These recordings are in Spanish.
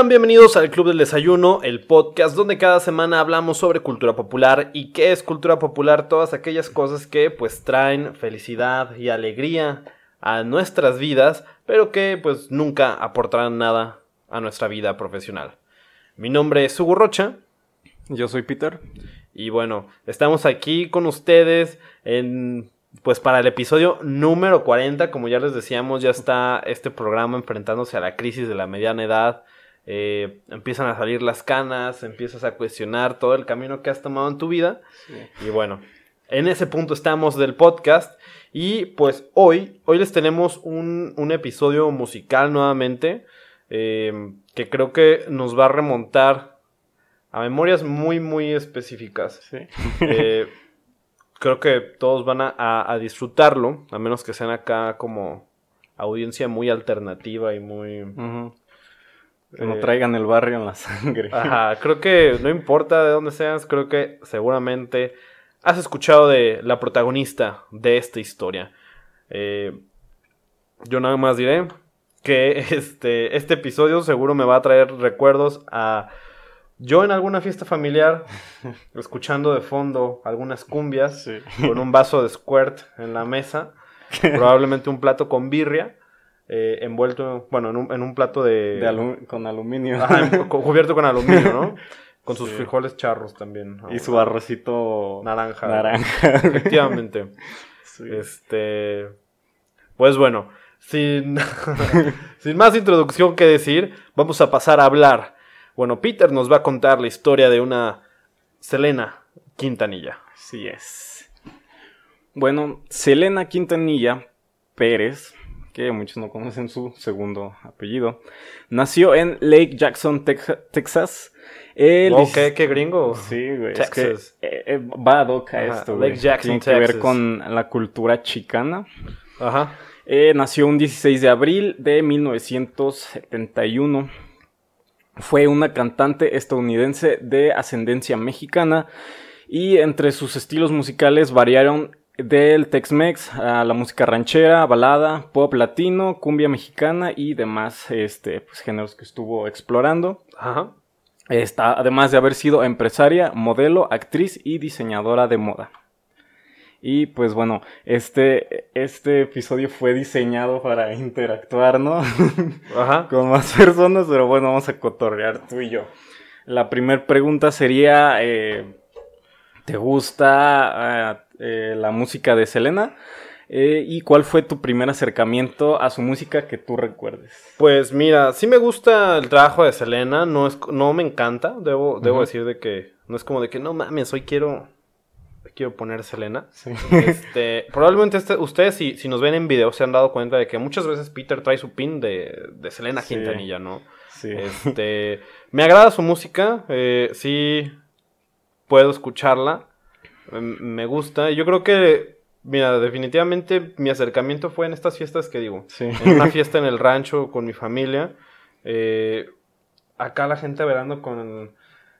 Sean bienvenidos al Club del Desayuno, el podcast donde cada semana hablamos sobre cultura popular y qué es cultura popular, todas aquellas cosas que pues traen felicidad y alegría a nuestras vidas, pero que pues nunca aportarán nada a nuestra vida profesional. Mi nombre es Hugo Rocha. Yo soy Peter. Y bueno, estamos aquí con ustedes en pues para el episodio número 40, como ya les decíamos, ya está este programa enfrentándose a la crisis de la mediana edad. Eh, empiezan a salir las canas, empiezas a cuestionar todo el camino que has tomado en tu vida. Y bueno, en ese punto estamos del podcast. Y pues hoy, hoy les tenemos un, un episodio musical nuevamente. Eh, que creo que nos va a remontar a memorias muy, muy específicas. Eh, creo que todos van a, disfrutarlo, a menos que sean acá como audiencia muy alternativa y muy... Que no eh, traigan el barrio en la sangre. Ajá, creo que no importa de dónde seas, creo que seguramente has escuchado de la protagonista de esta historia. Eh, yo nada más diré que este, este episodio seguro me va a traer recuerdos a yo en alguna fiesta familiar, escuchando de fondo algunas cumbias, con un vaso de squirt en la mesa, probablemente un plato con birria, eh, envuelto, bueno, en un, plato de... con aluminio. cubierto con aluminio, ¿no? Con sus frijoles charros también. Y su arrocito naranja. Naranja. Efectivamente. Este... Pues bueno, sin, sin más introducción que decir, vamos a pasar a hablar bueno, Peter nos va a contar la historia de una Selena Quintanilla. Sí es. Bueno, Selena Quintanilla Pérez, que muchos no conocen su segundo apellido, nació en Lake Jackson, Texas. ok, qué gringo. Sí, güey. Texas. Eh, eh, va a doca esto, Lake Jackson, Tiene que ver con la cultura chicana. Ajá. Eh, nació un 16 de abril de 1971 fue una cantante estadounidense de ascendencia mexicana y entre sus estilos musicales variaron del Tex-Mex a la música ranchera, balada, pop latino, cumbia mexicana y demás este, pues, géneros que estuvo explorando. Ajá. además de haber sido empresaria, modelo, actriz y diseñadora de moda. Y pues bueno, este, este episodio fue diseñado para interactuar, ¿no? Ajá. Con más personas, pero bueno, vamos a cotorrear tú y yo. La primera pregunta sería, eh, ¿te gusta eh, la música de Selena? Eh, ¿Y cuál fue tu primer acercamiento a su música que tú recuerdes? Pues mira, sí me gusta el trabajo de Selena, no, es, no me encanta, debo, debo decir de que no es como de que no mames, hoy quiero quiero poner Selena. Este, probablemente este, ustedes, si, si, nos ven en video, se han dado cuenta de que muchas veces Peter trae su pin de, de Selena Quintanilla, ¿no? Sí. Este, me agrada su música, eh, sí puedo escucharla, me gusta. Yo creo que, mira, definitivamente mi acercamiento fue en estas fiestas que digo. En una fiesta en el rancho con mi familia. Eh, acá la gente verando con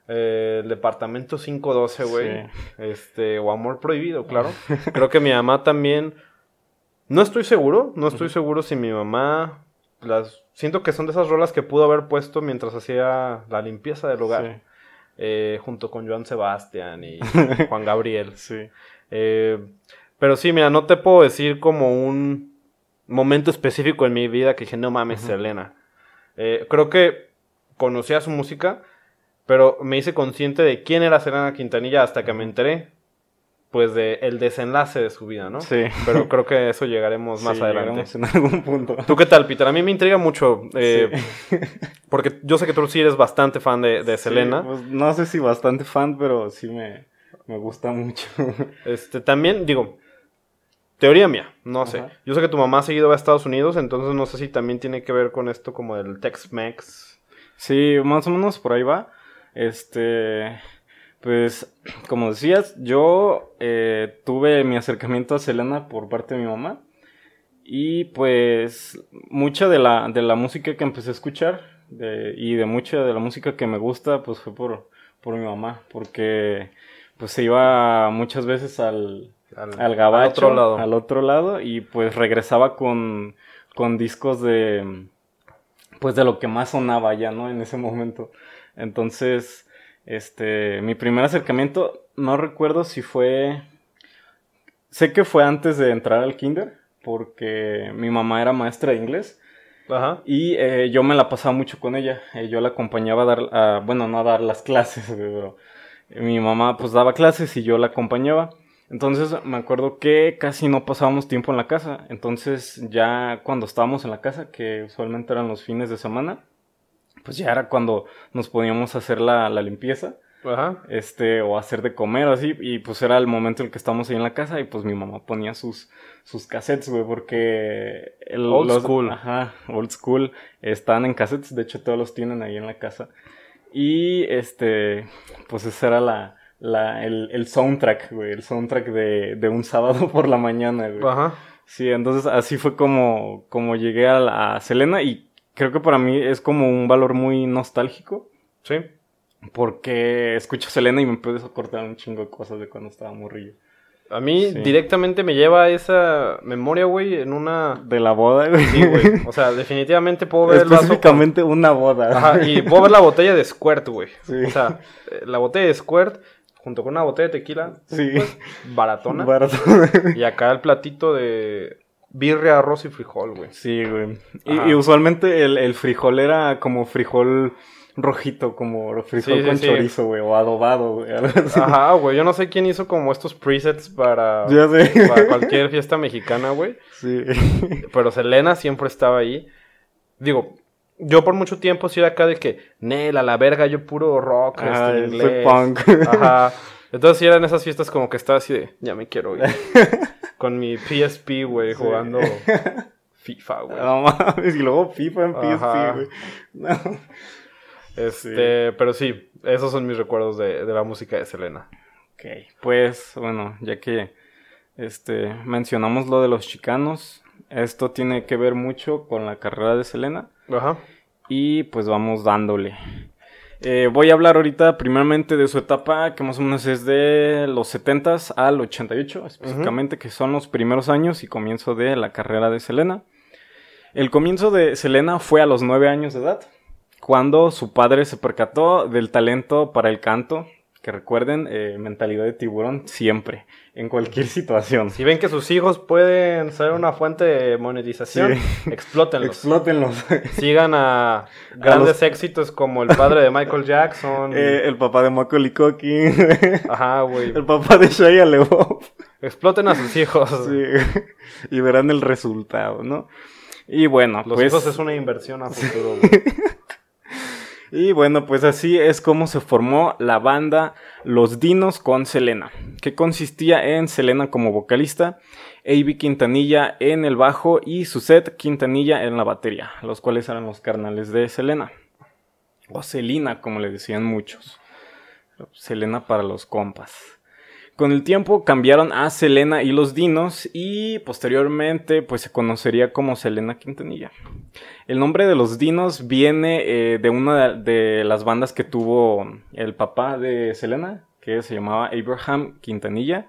el departamento 512, güey. Este, o Amor Prohibido, claro. Creo que mi mamá también. No estoy seguro, no estoy seguro si mi mamá las siento que son de esas rolas que pudo haber puesto mientras hacía la limpieza del hogar. Eh, junto con Joan Sebastián y Juan Gabriel. Sí. Eh, pero sí, mira, no te puedo decir como un momento específico en mi vida que dije, no mames, Selena. Eh, creo que conocía su música, pero me hice consciente de quién era Selena Quintanilla hasta que me enteré, pues, de el desenlace de su vida, ¿no? Sí. Pero creo que eso llegaremos más adelante. en algún punto. ¿Tú qué tal, Peter? A mí me intriga mucho, eh, porque yo sé que tú sí eres bastante fan de, de Selena. Pues, no sé si bastante fan, pero sí me, me gusta mucho. Este, también, digo, Teoría mía, no sé. Yo sé que tu mamá ha seguido a Estados Unidos, entonces no sé si también tiene que ver con esto como el Tex-Mex. Sí, más o menos por ahí va. Este, pues, como decías, yo eh, tuve mi acercamiento a Selena por parte de mi mamá. Y pues, mucha de la, de la música que empecé a escuchar y de mucha de la música que me gusta, pues fue por, por mi mamá. Porque, pues, se iba muchas veces al, al, gabacho, al otro, lado. al otro lado. Y pues regresaba con, con discos de pues de lo que más sonaba ya, ¿no? En ese momento. Entonces, este, mi primer acercamiento, no recuerdo si fue, sé que fue antes de entrar al kinder, porque mi mamá era maestra de inglés. Ajá. Y eh, yo me la pasaba mucho con ella. Eh, yo la acompañaba a dar, bueno, no a dar las clases, pero mi mamá pues daba clases y yo la acompañaba. Entonces me acuerdo que casi no pasábamos tiempo en la casa. Entonces ya cuando estábamos en la casa, que usualmente eran los fines de semana, pues ya era cuando nos poníamos a hacer la, limpieza. Ajá. Este, o hacer de comer o así. Y pues era el momento en el que estábamos ahí en la casa y pues mi mamá ponía sus, sus cassettes, güey, porque... El, old school. Ajá, old school. Están en cassettes, de hecho todos los tienen ahí en la casa. Y este, pues esa era la, la, el, el soundtrack, güey, el soundtrack de, de un sábado por la mañana, güey. Ajá. Sí, entonces así fue como, como llegué a, a Selena y creo que para mí es como un valor muy nostálgico. Sí. Porque escucho Selena y me puedes acordar un chingo de cosas de cuando estaba morrillo. A mí directamente me lleva esa memoria, güey, en una... De la boda, güey. Sí, güey. O sea, definitivamente puedo ver Específicamente una boda. Ajá, y puedo ver la botella de Squirt, güey. Sí. O sea, eh, la botella de Squirt junto con una botella de tequila. Sí. Pues, baratona. Baratona. Y acá el platito de birria, arroz y frijol, güey. Sí, güey. Y, usualmente el, el frijol era como frijol rojito, como frijol con chorizo, güey, o adobado, güey. Ajá, güey, yo no sé quién hizo como estos presets para, para cualquier fiesta mexicana, güey. Sí. Pero Selena siempre estaba ahí. Digo, yo por mucho tiempo sí era acá de que, Nel, a la verga, yo puro rock, ah, este, inglés. punk. Ajá. Entonces sí eran esas fiestas como que estaba así de, ya me quiero ir. Con mi PSP, güey, jugando FIFA, güey. No mames, y luego FIFA en PSP, güey. No. Este, pero sí, esos son mis recuerdos de, la música de Selena. Ok, pues bueno, ya que este, mencionamos lo de los chicanos, esto tiene que ver mucho con la carrera de Selena. Ajá. Y pues vamos dándole. Eh, voy a hablar ahorita primeramente de su etapa, que más o menos es de los 70s al 88, específicamente, que son los primeros años y comienzo de la carrera de Selena. El comienzo de Selena fue a los 9 años de edad cuando su padre se percató del talento para el canto, que recuerden, eh, mentalidad de tiburón siempre, en cualquier situación. Si ven que sus hijos pueden ser una fuente de monetización, explótenlos. Explótenlos. Sigan a grandes éxitos como el padre de Michael Jackson. Eh, el papá de Macaulay Culkin. Ajá, güey. El papá de Shia LeBeouf. Exploten a sus hijos. Sí. Y verán el resultado, ¿no? Y bueno, Los pues hijos es una inversión a futuro, güey. Y bueno, pues así es como se formó la banda Los Dinos con Selena, que consistía en Selena como vocalista, A.B. Quintanilla en el bajo y Suset Quintanilla en la batería, los cuales eran los carnales de Selena. O Selena, como le decían muchos. Selena para los compas. Con el tiempo cambiaron a Selena y los Dinos y posteriormente pues se conocería como Selena Quintanilla. El nombre de los Dinos viene eh, de una de las bandas que tuvo el papá de Selena, que se llamaba Abraham Quintanilla.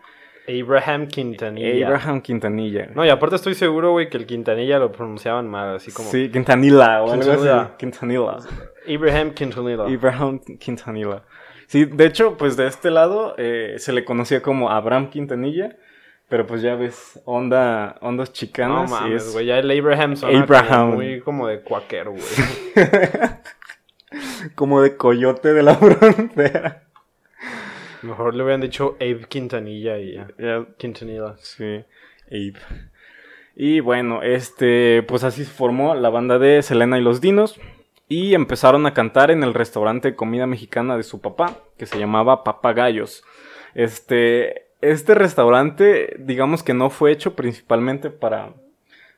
Abraham Quintanilla. Abraham Quintanilla. No, y aparte estoy seguro, güey, que el Quintanilla lo pronunciaban mal, así como... Sí, Quintanilla o algo así. Quintanilla. Abraham Quintanilla. Abraham Quintanilla. Sí, de hecho, pues de este lado eh, se le conocía como Abraham Quintanilla. Pero pues ya ves, onda, ondas chicanas. No mames, güey, ya el Abraham suena Abraham. muy como de cuaquero, güey. como de coyote de la frontera. Mejor le hubieran dicho Abe Quintanilla y ya. Quintanilla. Sí, Abe. Y bueno, este, pues así se formó la banda de Selena y los Dinos y empezaron a cantar en el restaurante de comida mexicana de su papá, que se llamaba Papagayos. Este, este restaurante, digamos que no fue hecho principalmente para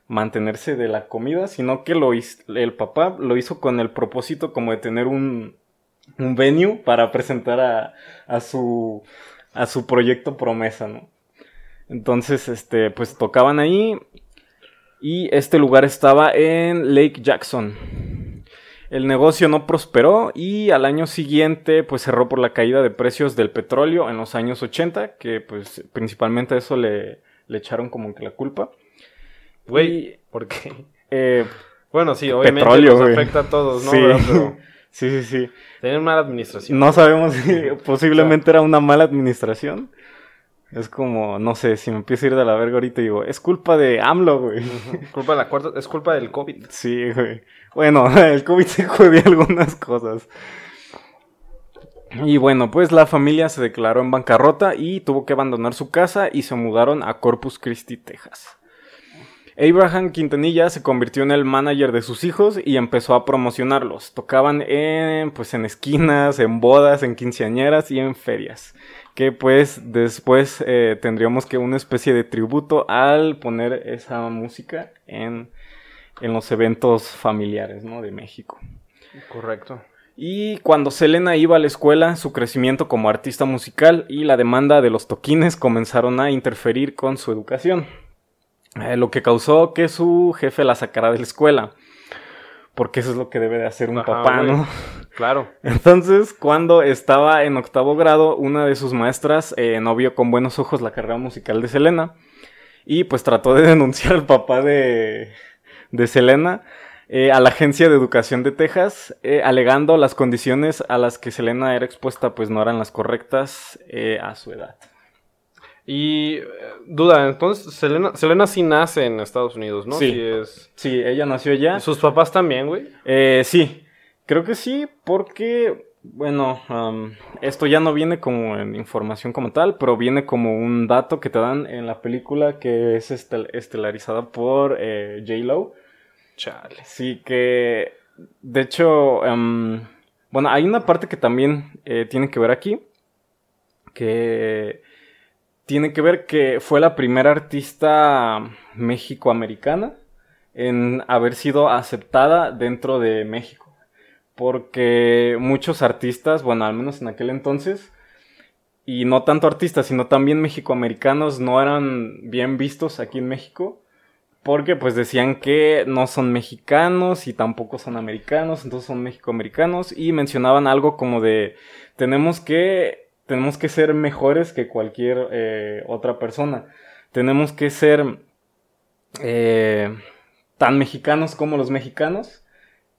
mantenerse de la comida, sino que lo el papá lo hizo con el propósito como de tener un, un venue para presentar a, a su a su proyecto promesa, ¿no? Entonces, este, pues tocaban ahí y este lugar estaba en Lake Jackson. El negocio no prosperó y al año siguiente pues cerró por la caída de precios del petróleo en los años 80, que pues principalmente eso le, le echaron como que la culpa. Güey, ¿por qué? Eh, Bueno, sí, obviamente Petróleo, nos afecta a todos, ¿no? Sí. sí, sí, sí. Tienen mala administración. No sabemos si posiblemente era una mala administración. Es como, no sé, si me empiezo a ir de la verga ahorita y digo, es culpa de AMLO, güey. Culpa de la cuarta, es culpa del COVID. Sí, güey. Bueno, el COVID se jodió algunas cosas. Y bueno, pues la familia se declaró en bancarrota y tuvo que abandonar su casa y se mudaron a Corpus Christi, Texas. Abraham Quintanilla se convirtió en el manager de sus hijos y empezó a promocionarlos. Tocaban en, pues, en esquinas, en bodas, en quinceañeras y en ferias. Que pues después eh, tendríamos que una especie de tributo al poner esa música en, en los eventos familiares, ¿no? De México. Correcto. Y cuando Selena iba a la escuela, su crecimiento como artista musical y la demanda de los toquines comenzaron a interferir con su educación. Eh, lo que causó que su jefe la sacara de la escuela. Porque eso es lo que debe de hacer un papá, ¿no? Claro. Entonces, cuando estaba en octavo grado, una de sus maestras eh, no vio con buenos ojos la carrera musical de Selena. Y pues trató de denunciar al papá de, de Selena eh, a la Agencia de Educación de Texas, eh, alegando las condiciones a las que Selena era expuesta, pues no eran las correctas eh, a su edad. Y duda, entonces Selena, Selena sí nace en Estados Unidos, ¿no? Sí, es... sí ella nació allá. ¿Sus papás también, güey? sí, creo que sí, porque, bueno, esto ya no viene como en información como tal, pero viene como un dato que te dan en la película que es estelarizada por J. Chale. Sí, que de hecho, em, bueno, hay una parte que también eh, tiene que ver aquí, que tiene que ver que fue la primera artista mexicoamericana en haber sido aceptada dentro de México. Porque muchos artistas, bueno, al menos en aquel entonces, y no tanto artistas, sino también mexicoamericanos, no eran bien vistos aquí en México porque pues decían que no son mexicanos y tampoco son americanos, entonces son mexicoamericanos y mencionaban algo como de tenemos que tenemos que ser mejores que cualquier eh, otra persona, tenemos que ser eh, tan mexicanos como los mexicanos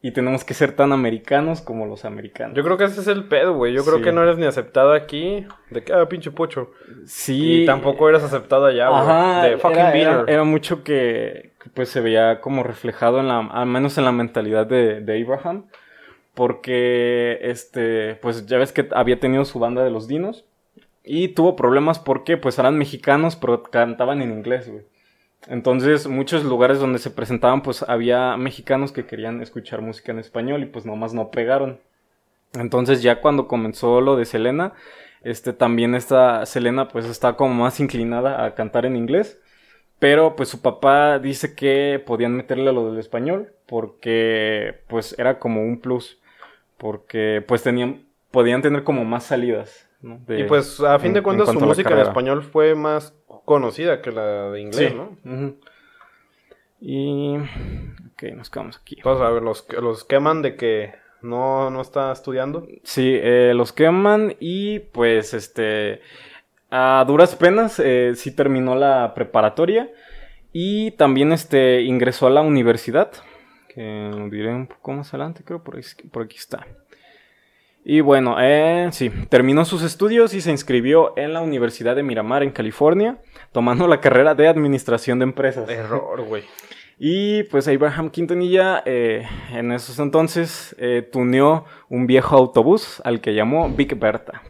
y tenemos que ser tan americanos como los americanos. Yo creo que ese es el pedo, güey. Yo creo que no eres ni aceptado aquí. De que, ah, pinche pocho. Sí. Y tampoco eres aceptado allá, güey. De fucking era, era, mucho que, pues se veía como reflejado en la, al menos en la mentalidad de, de Abraham. Porque, este, pues ya ves que había tenido su banda de los dinos. Y tuvo problemas porque, pues eran mexicanos, pero cantaban en inglés, güey. Entonces, muchos lugares donde se presentaban, pues había mexicanos que querían escuchar música en español y pues nomás no pegaron. Entonces, ya cuando comenzó lo de Selena, este también esta Selena pues está como más inclinada a cantar en inglés. Pero pues su papá dice que podían meterle a lo del español porque pues era como un plus. Porque pues tenían, podían tener como más salidas. Y pues a fin de cuentas su música en español fue más conocida que la de inglés, ¿no? Y. Ok, nos quedamos aquí. Vamos a ver, los, los queman de que no, no está estudiando. Sí, eh, los queman y pues este. A duras penas eh, sí terminó la preparatoria y también este ingresó a la universidad. Que lo diré un poco más adelante, creo, por, por aquí está. Y bueno, eh, sí, terminó sus estudios y se inscribió en la Universidad de Miramar en California, tomando la carrera de Administración de Empresas. Error, güey. Y pues Abraham Quintanilla eh, en esos entonces eh, tuneó un viejo autobús al que llamó Big Berta.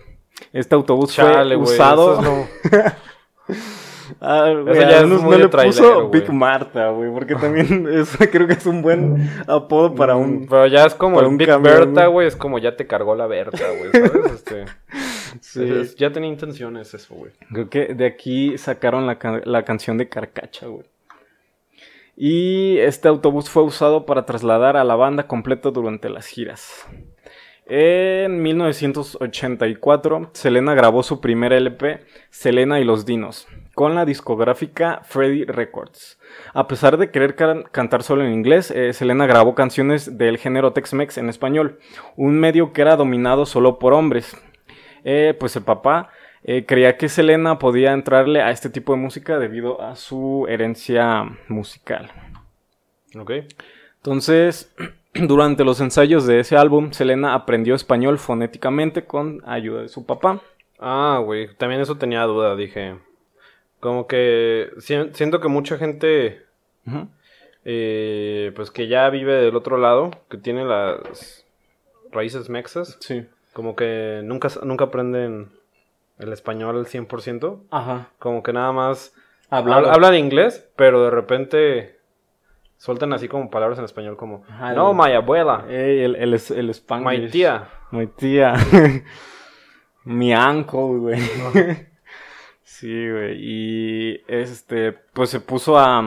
Este autobús fue usado... Ah, Eso ya no, le puso Big Marta, güey, porque también eso creo que es un buen apodo para un. Mm, pero ya es como el Big Berta, güey, es como ya te cargó la Berta, güey, ¿sabes? Este, sí. ya tenía intenciones eso, güey. Creo que de aquí sacaron la, la canción de Carcacha, güey. Y este autobús fue usado para trasladar a la banda completa durante las giras. En 1984, Selena grabó su primer LP, Selena y los Dinos, con la discográfica Freddy Records. A pesar de querer cantar solo en inglés, eh, Selena grabó canciones del género Tex-Mex en español, un medio que era dominado solo por hombres. Eh, pues el papá eh, creía que Selena podía entrarle a este tipo de música debido a su herencia musical. Ok. Entonces, durante los ensayos de ese álbum, Selena aprendió español fonéticamente con ayuda de su papá. Ah, güey, también eso tenía duda, dije. Como que siento que mucha gente, eh, pues que ya vive del otro lado, que tiene las raíces mexas, sí. como que nunca, nunca aprenden el español al 100%. Ajá. Como que nada más hablan inglés, pero de repente sueltan así como palabras en español como, no, mi abuela. el, el, el, Mi tía. Mi tía. mi uncle, güey. sí, güey. Y este, pues se puso a,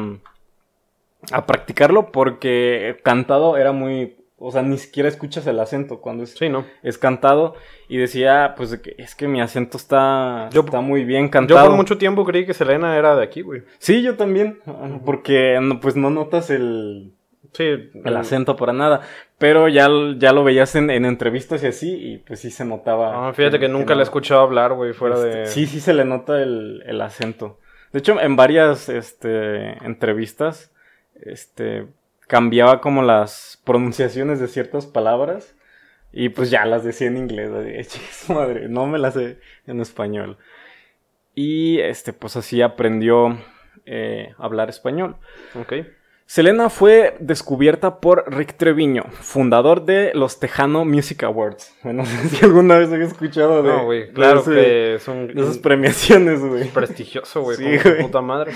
a practicarlo porque cantado era muy o sea, ni siquiera escuchas el acento cuando es, sí, ¿no? es cantado. Y decía, pues, es que mi acento está, está muy bien cantado. Yo por mucho tiempo creí que Selena era de aquí, güey. Sí, yo también. Porque, pues, no notas el... Sí. El acento para nada. Pero ya, ya lo veías en, entrevistas y así, y pues sí se notaba. Ah, fíjate que, nunca le he escuchado hablar, güey, fuera este, de... Sí, sí se le nota el, el acento. De hecho, en varias este, entrevistas, este, cambiaba como las pronunciaciones de ciertas palabras y pues ya las decía en inglés. madre, no me las sé en español. Y este, pues así aprendió eh, a hablar español. Ok. Selena fue descubierta por Rick Treviño, fundador de los Tejano Music Awards. Bueno, no sé si alguna vez he escuchado de, no, güey, claro que son esas premiaciones, güey. Prestigioso, güey, sí, puta madre.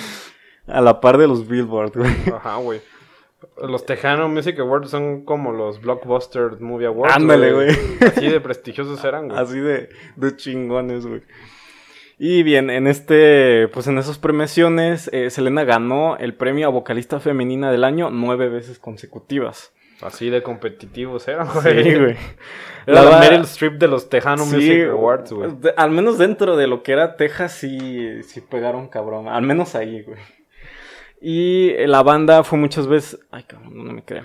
A la par de los Billboard, güey. Ajá, güey. Los Tejano Music Awards son como los Blockbuster Movie Awards. Ándale, güey. Así de prestigiosos eran, güey. Así de, de chingones, güey. Y bien, en este, pues en esas premiaciones, eh, Selena ganó el premio a vocalista femenina del año nueve veces consecutivas. Así de competitivos eran, güey. Sí, güey. Era la, Meryl Streep de los Tejano Music Awards, güey. Al menos dentro de lo que era Texas, sí, sí pegaron cabrón. Al menos ahí, güey. Y la banda fue muchas veces... Ay, cabrón, no me creo.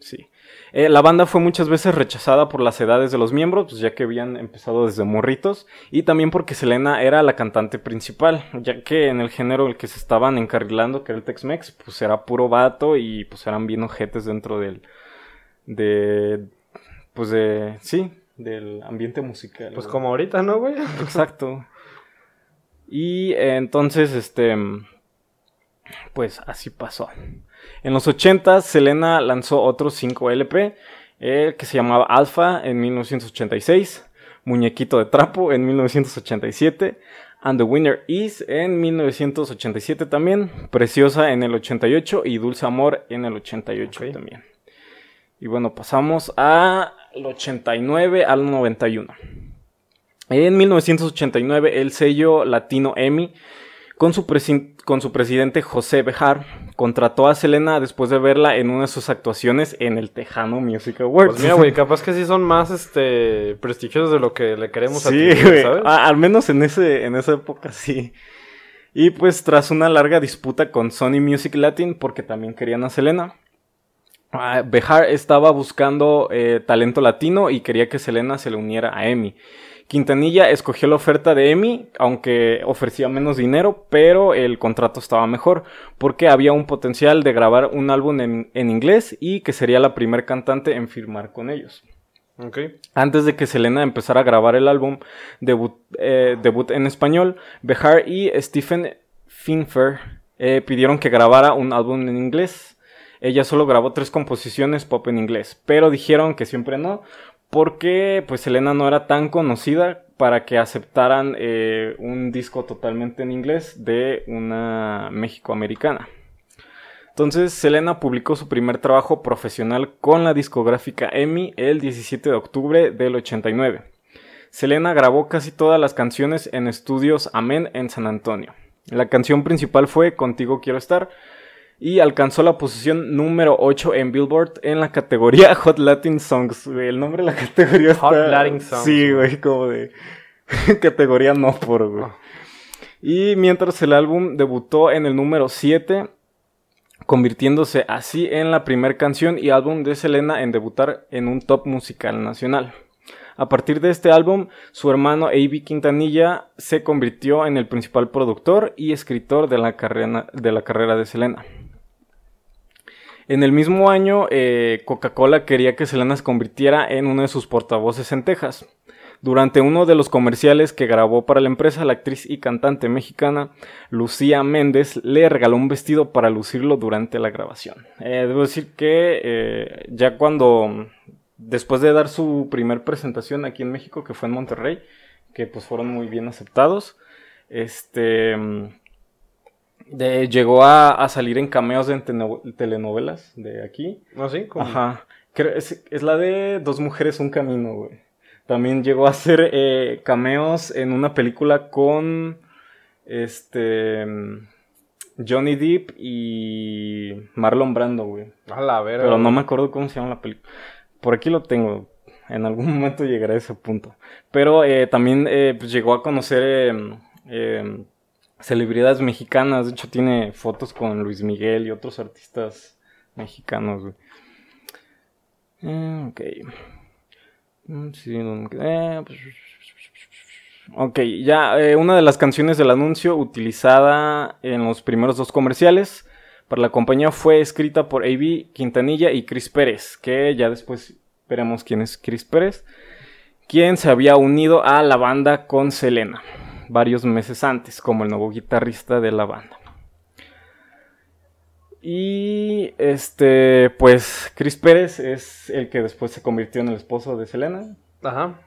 Sí. Eh, la banda fue muchas veces rechazada por las edades de los miembros, pues ya que habían empezado desde morritos, y también porque Selena era la cantante principal, ya que en el género el que se estaban encarrilando, que era el Tex-Mex, pues era puro vato y pues eran bien ojetes dentro del... de... pues de... sí, del ambiente musical. Pues como ahorita, ¿no, güey? Exacto. Y eh, entonces, este pues así pasó. En los 80 Selena lanzó otro 5 LP que se llamaba Alpha en 1986, Muñequito de Trapo en 1987, And the Winner Is en 1987 también, Preciosa en el 88 y Dulce Amor en el 88 también. Y bueno, pasamos al 89 al 91. En 1989 el sello latino EMI con su, con su presidente José Bejar, contrató a Selena después de verla en una de sus actuaciones en el Tejano Music Awards. Pues mira, güey, capaz que sí son más este prestigiosos de lo que le queremos a ti, ¿sabes? al menos en ese en esa época sí. Y pues tras una larga disputa con Sony Music Latin porque también querían a Selena, ah, Bejar estaba buscando eh, talento latino y quería que Selena se le uniera a Emmy. Quintanilla escogió la oferta de Emmy, aunque ofrecía menos dinero, pero el contrato estaba mejor, porque había un potencial de grabar un álbum en, inglés y que sería la primer cantante en firmar con ellos. Antes de que Selena empezara a grabar el álbum debut, eh, debut en español, Behar y Stephen Finfer eh, pidieron que grabara un álbum en inglés. Ella solo grabó tres composiciones pop en inglés, pero dijeron que siempre no, porque pues Selena no era tan conocida para que aceptaran eh, un disco totalmente en inglés de una México-americana. Entonces Selena publicó su primer trabajo profesional con la discográfica EMI el 17 de octubre del 89. Selena grabó casi todas las canciones en estudios Amén en San Antonio. La canción principal fue Contigo quiero estar, y alcanzó la posición número 8 en Billboard en la categoría Hot Latin Songs. El nombre de la categoría Hot Latin Songs. Sí, güey, como de categoría no por, güey. Ah. Y mientras el álbum debutó en el número 7, convirtiéndose así en la primera canción y álbum de Selena en debutar en un top musical nacional. A partir de este álbum, su hermano A.B. Quintanilla se convirtió en el principal productor y escritor de la carrera de, Selena. En el mismo año, eh, Coca-Cola quería que Selena se convirtiera en uno de sus portavoces en Texas. Durante uno de los comerciales que grabó para la empresa, la actriz y cantante mexicana Lucía Méndez le regaló un vestido para lucirlo durante la grabación. Eh, debo decir que eh, ya cuando, después de dar su primer presentación aquí en México, que fue en Monterrey, que pues fueron muy bien aceptados, este llegó a, salir en cameos en telenovelas de aquí. ¿Ah, sí? Ajá. Es, es, la de Dos Mujeres, Un Camino, güey. También llegó a hacer eh, cameos en una película con este Johnny Depp y Marlon Brando, güey. A la verga. Pero no me acuerdo cómo se llama la película. Por aquí lo tengo. En algún momento llegaré a ese punto. Pero eh, también eh, pues llegó a conocer em, em, celebridades mexicanas. De hecho, tiene fotos con Luis Miguel y otros artistas mexicanos, güey. ok. Mm, eh, pues, ok, ya eh, una de las canciones del anuncio utilizada en los primeros dos comerciales para la compañía fue escrita por A.B. Quintanilla y Chris Pérez, que ya después veremos quién es Chris Pérez, quien se había unido a la banda con Selena varios meses antes como el nuevo guitarrista de la banda. Y este, pues Chris Pérez es el que después se convirtió en el esposo de Selena. Ajá.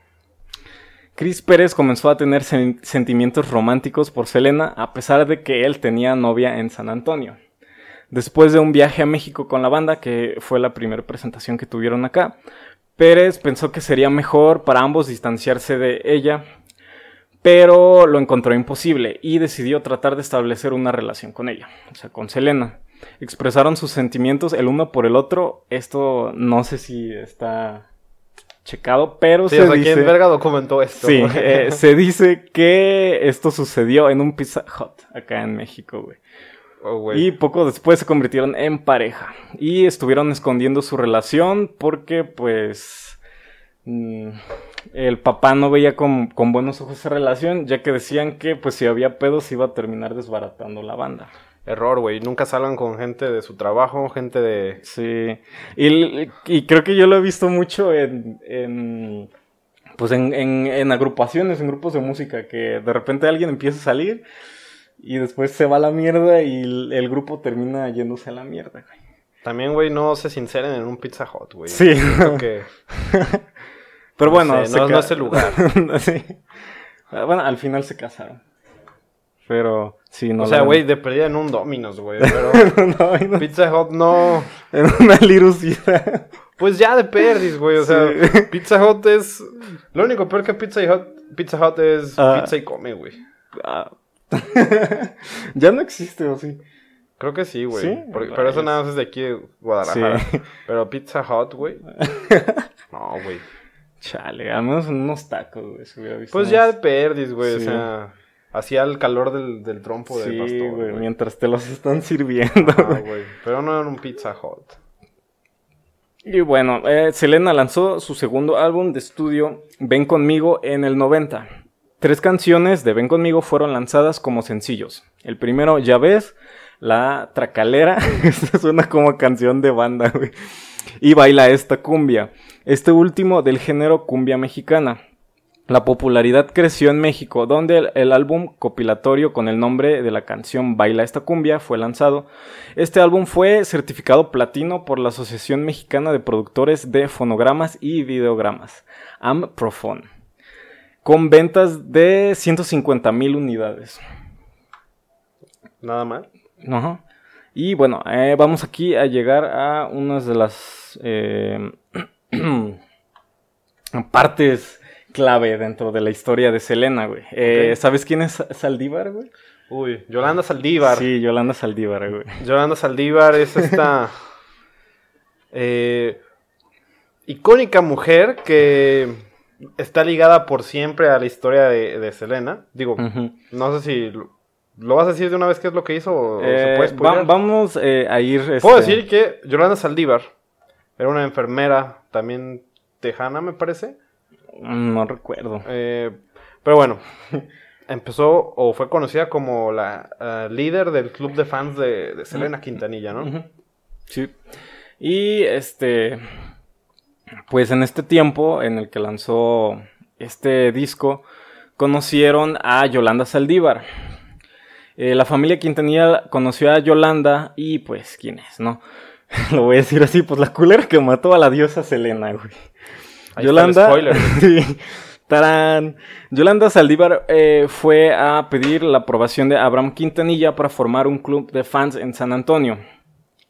Chris Pérez comenzó a tener sentimientos románticos por Selena a pesar de que él tenía novia en San Antonio. Después de un viaje a México con la banda, que fue la primera presentación que tuvieron acá, Pérez pensó que sería mejor para ambos distanciarse de ella, pero lo encontró imposible y decidió tratar de establecer una relación con ella, o sea, con Selena expresaron sus sentimientos el uno por el otro. Esto no sé si está checado, pero se dice... ¿quién verga documentó esto? Sí, eh, se dice que esto sucedió en un Pizza Hut acá en México, güey. Oh, y poco después se convirtieron en pareja. Y estuvieron escondiendo su relación porque, pues, mm, el papá no veía con, con, buenos ojos esa relación, ya que decían que, pues, si había pedos iba a terminar desbaratando la banda error, güey. Nunca salgan con gente de su trabajo, gente de... Sí. Y, creo que yo lo he visto mucho en... en pues en, en, agrupaciones, en grupos de música, que de repente alguien empieza a salir y después se va a la mierda y el, grupo termina yéndose a la mierda, güey. También, güey, no se sinceren en un Pizza Hut, güey. Sí. Pero bueno, no, no, es el lugar. sí. Bueno, al final se casaron. Pero sí, no. O sea, güey, de perdida en un Domino's, güey. Pero Pizza Hut no. En una lirucida. Pues ya de perdis, güey. O sea, Pizza Hut es. Lo único peor que Pizza Hut, Pizza Hut es ah. pizza y come, güey. Ah. ya no existe, ¿o sí? Creo que sí, güey. ¿Sí? pero eso nada más es de aquí de Guadalajara. Pero Pizza Hut, güey. No, güey. Chale, al menos unos tacos, güey. Pues ya de perdis, güey. O sea. Hacía el calor del, del trompo de pastor. güey, mientras te los están sirviendo. Ah, güey. Pero no en un Pizza Hut. Y bueno, eh, Selena lanzó su segundo álbum de estudio, Ven conmigo, en el 90. Tres canciones de Ven conmigo fueron lanzadas como sencillos. El primero, Ya ves, La Tracalera. Esta suena como canción de banda, güey. Y Baila esta cumbia. Este último del género cumbia mexicana. La popularidad creció en México, donde el, álbum compilatorio con el nombre de la canción Baila esta cumbia fue lanzado. Este álbum fue certificado platino por la Asociación Mexicana de Productores de Fonogramas y Videogramas, AMPROFON, con ventas de 150 mil unidades. Nada mal. Ajá. Y bueno, eh, vamos aquí a llegar a unas de las eh, partes clave dentro de la historia de Selena, güey. Eh, ¿Sabes quién es Saldívar, güey? Uy, Yolanda Saldívar. Sí, Yolanda Saldívar, güey. Yolanda Saldívar es esta icónica mujer que está ligada por siempre a la historia de, Selena. Digo, no sé si lo, vas a decir de una vez qué es lo que hizo o se puede eh, Vamos a ir... Puedo este decir que Yolanda Saldívar era una enfermera también tejana, me parece no recuerdo. Eh, pero bueno, empezó o fue conocida como la líder del club de fans de, Selena Quintanilla, ¿no? Sí. Y este, pues en este tiempo en el que lanzó este disco, conocieron a Yolanda Saldívar. Eh, la familia Quintanilla conoció a Yolanda y pues, ¿quién es, no? Lo voy a decir así, pues la culera que mató a la diosa Selena, güey. Yolanda. Tarán. Yolanda Saldívar eh, fue a pedir la aprobación de Abraham Quintanilla para formar un club de fans en San Antonio.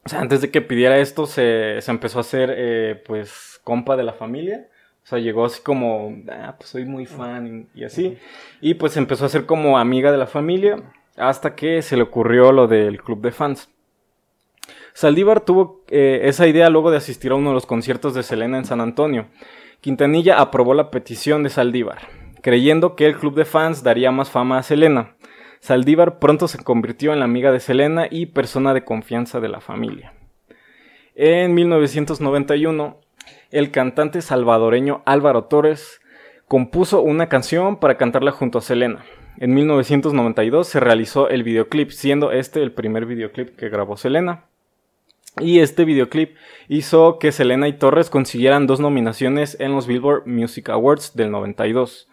O sea, antes de que pidiera esto, se, empezó a hacer, eh, pues, compa de la familia. O sea, llegó así como, ah, pues soy muy fan y, así. Y pues empezó a ser como amiga de la familia hasta que se le ocurrió lo del club de fans. Saldívar tuvo eh, esa idea luego de asistir a uno de los conciertos de Selena en San Antonio. Quintanilla aprobó la petición de Saldívar, creyendo que el club de fans daría más fama a Selena. Saldívar pronto se convirtió en la amiga de Selena y persona de confianza de la familia. En 1991, el cantante salvadoreño Álvaro Torres compuso una canción para cantarla junto a Selena. En 1992 se realizó el videoclip, siendo este el primer videoclip que grabó Selena. Y este videoclip hizo que Selena y Torres consiguieran dos nominaciones en los Billboard Music Awards del 92.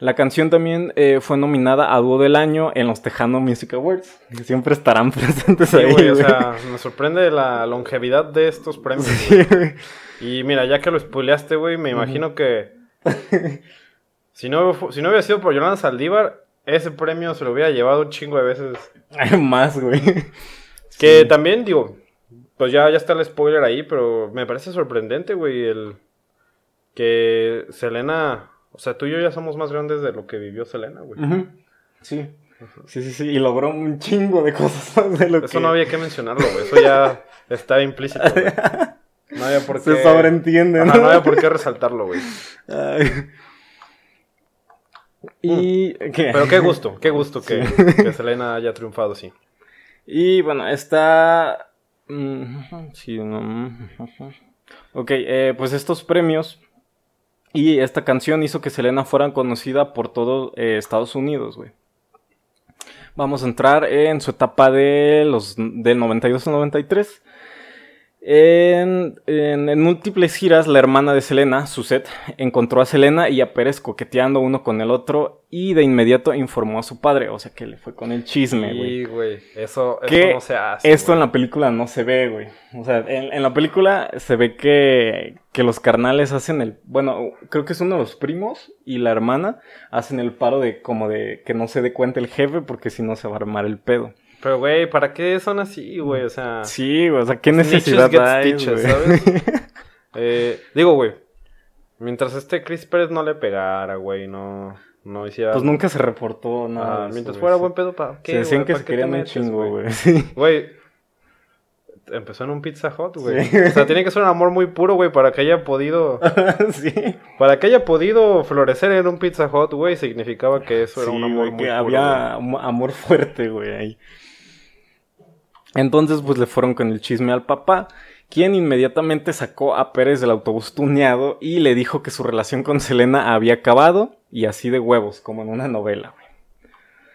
La canción también eh, fue nominada a Dúo del Año en los Tejano Music Awards. Que siempre estarán presentes ahí. o sea, me sorprende la longevidad de estos premios. Y mira, ya que lo spoileaste, güey, me imagino que. si, no, si no hubiera sido por Yolanda Saldívar, ese premio se lo hubiera llevado un chingo de veces. Más, güey. Que también, digo, pues ya, ya está el spoiler ahí, pero me parece sorprendente, güey, el que Selena, o sea, tú y yo ya somos más grandes de lo que vivió Selena, güey. Sí. Sí, sí, sí, y logró un chingo de cosas de lo Eso no había que mencionarlo, güey, eso ya está implícito, güey. No había por qué... Se sobreentiende, ¿no? no había por qué resaltarlo, güey. Y... Mm. Pero qué gusto, qué gusto que, que Selena haya triunfado, sí. Y bueno, está Sí, Ok, eh, pues estos premios y esta canción hizo que Selena fuera conocida por todo eh, Estados Unidos, güey. Vamos a entrar en su etapa de los del 92 al 93. En, múltiples giras, la hermana de Selena, Suzette, encontró a Selena y a Pérez coqueteando uno con el otro y de inmediato informó a su padre, o sea que le fue con el chisme, güey. Sí, güey, eso, no se hace. Esto en la película no se ve, güey. O sea, en, la película se ve que, que los carnales hacen el, bueno, creo que es uno de los primos y la hermana hacen el paro de como de que no se dé cuenta el jefe porque si no se va a armar el pedo. Pero, güey, ¿para qué son así, güey? O sea... Sí, güey, o sea, ¿qué necesidad hay, güey? ¿sabes? eh, digo, güey, mientras este Chris Pérez no le pegara, güey, no, no hiciera... Pues nunca se reportó nada. Ah, mientras fuera buen pedo, ¿para qué, Se decían que se querían un chingo, güey. Güey, empezó en un Pizza Hut, güey. O sea, tiene que ser un amor muy puro, güey, para que haya podido. sí. Para que haya podido florecer en un Pizza Hut, güey, significaba que eso era un amor muy que Había amor fuerte, güey, ahí. Entonces, pues le fueron con el chisme al papá, quien inmediatamente sacó a Pérez del autobús tuneado y le dijo que su relación con Selena había acabado y así de huevos, como en una novela, güey.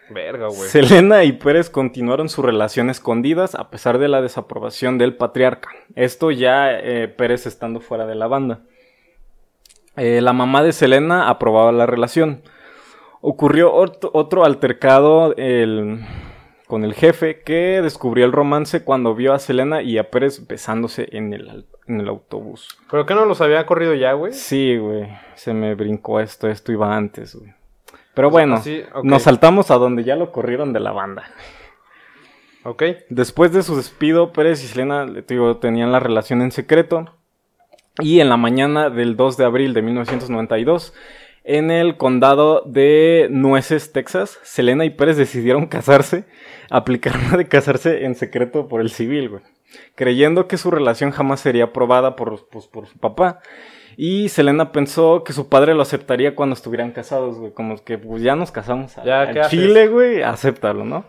Verga, güey. Selena y Pérez continuaron su relación escondidas a pesar de la desaprobación del patriarca. Esto ya eh, Pérez estando fuera de la banda. Eh, la mamá de Selena aprobaba la relación. Ocurrió otro altercado el con el jefe que descubrió el romance cuando vio a Selena y a Pérez besándose en el, en el autobús. ¿Pero qué no los había corrido ya, güey? Sí, güey. Se me brincó esto, esto iba antes, güey. Pero bueno, nos saltamos a donde ya lo corrieron de la banda. Ok. Después de su despido, Pérez y Selena digo, tenían la relación en secreto. Y en la mañana del 2 de abril de 1992, en el condado de Nueces, Texas, Selena y Pérez decidieron casarse, aplicaron de casarse en secreto por el civil, güey. Creyendo que su relación jamás sería aprobada por, pues, por su papá. Y Selena pensó que su padre lo aceptaría cuando estuvieran casados, güey. Como que pues ya nos casamos a, ya, Chile, güey, acéptalo, ¿no?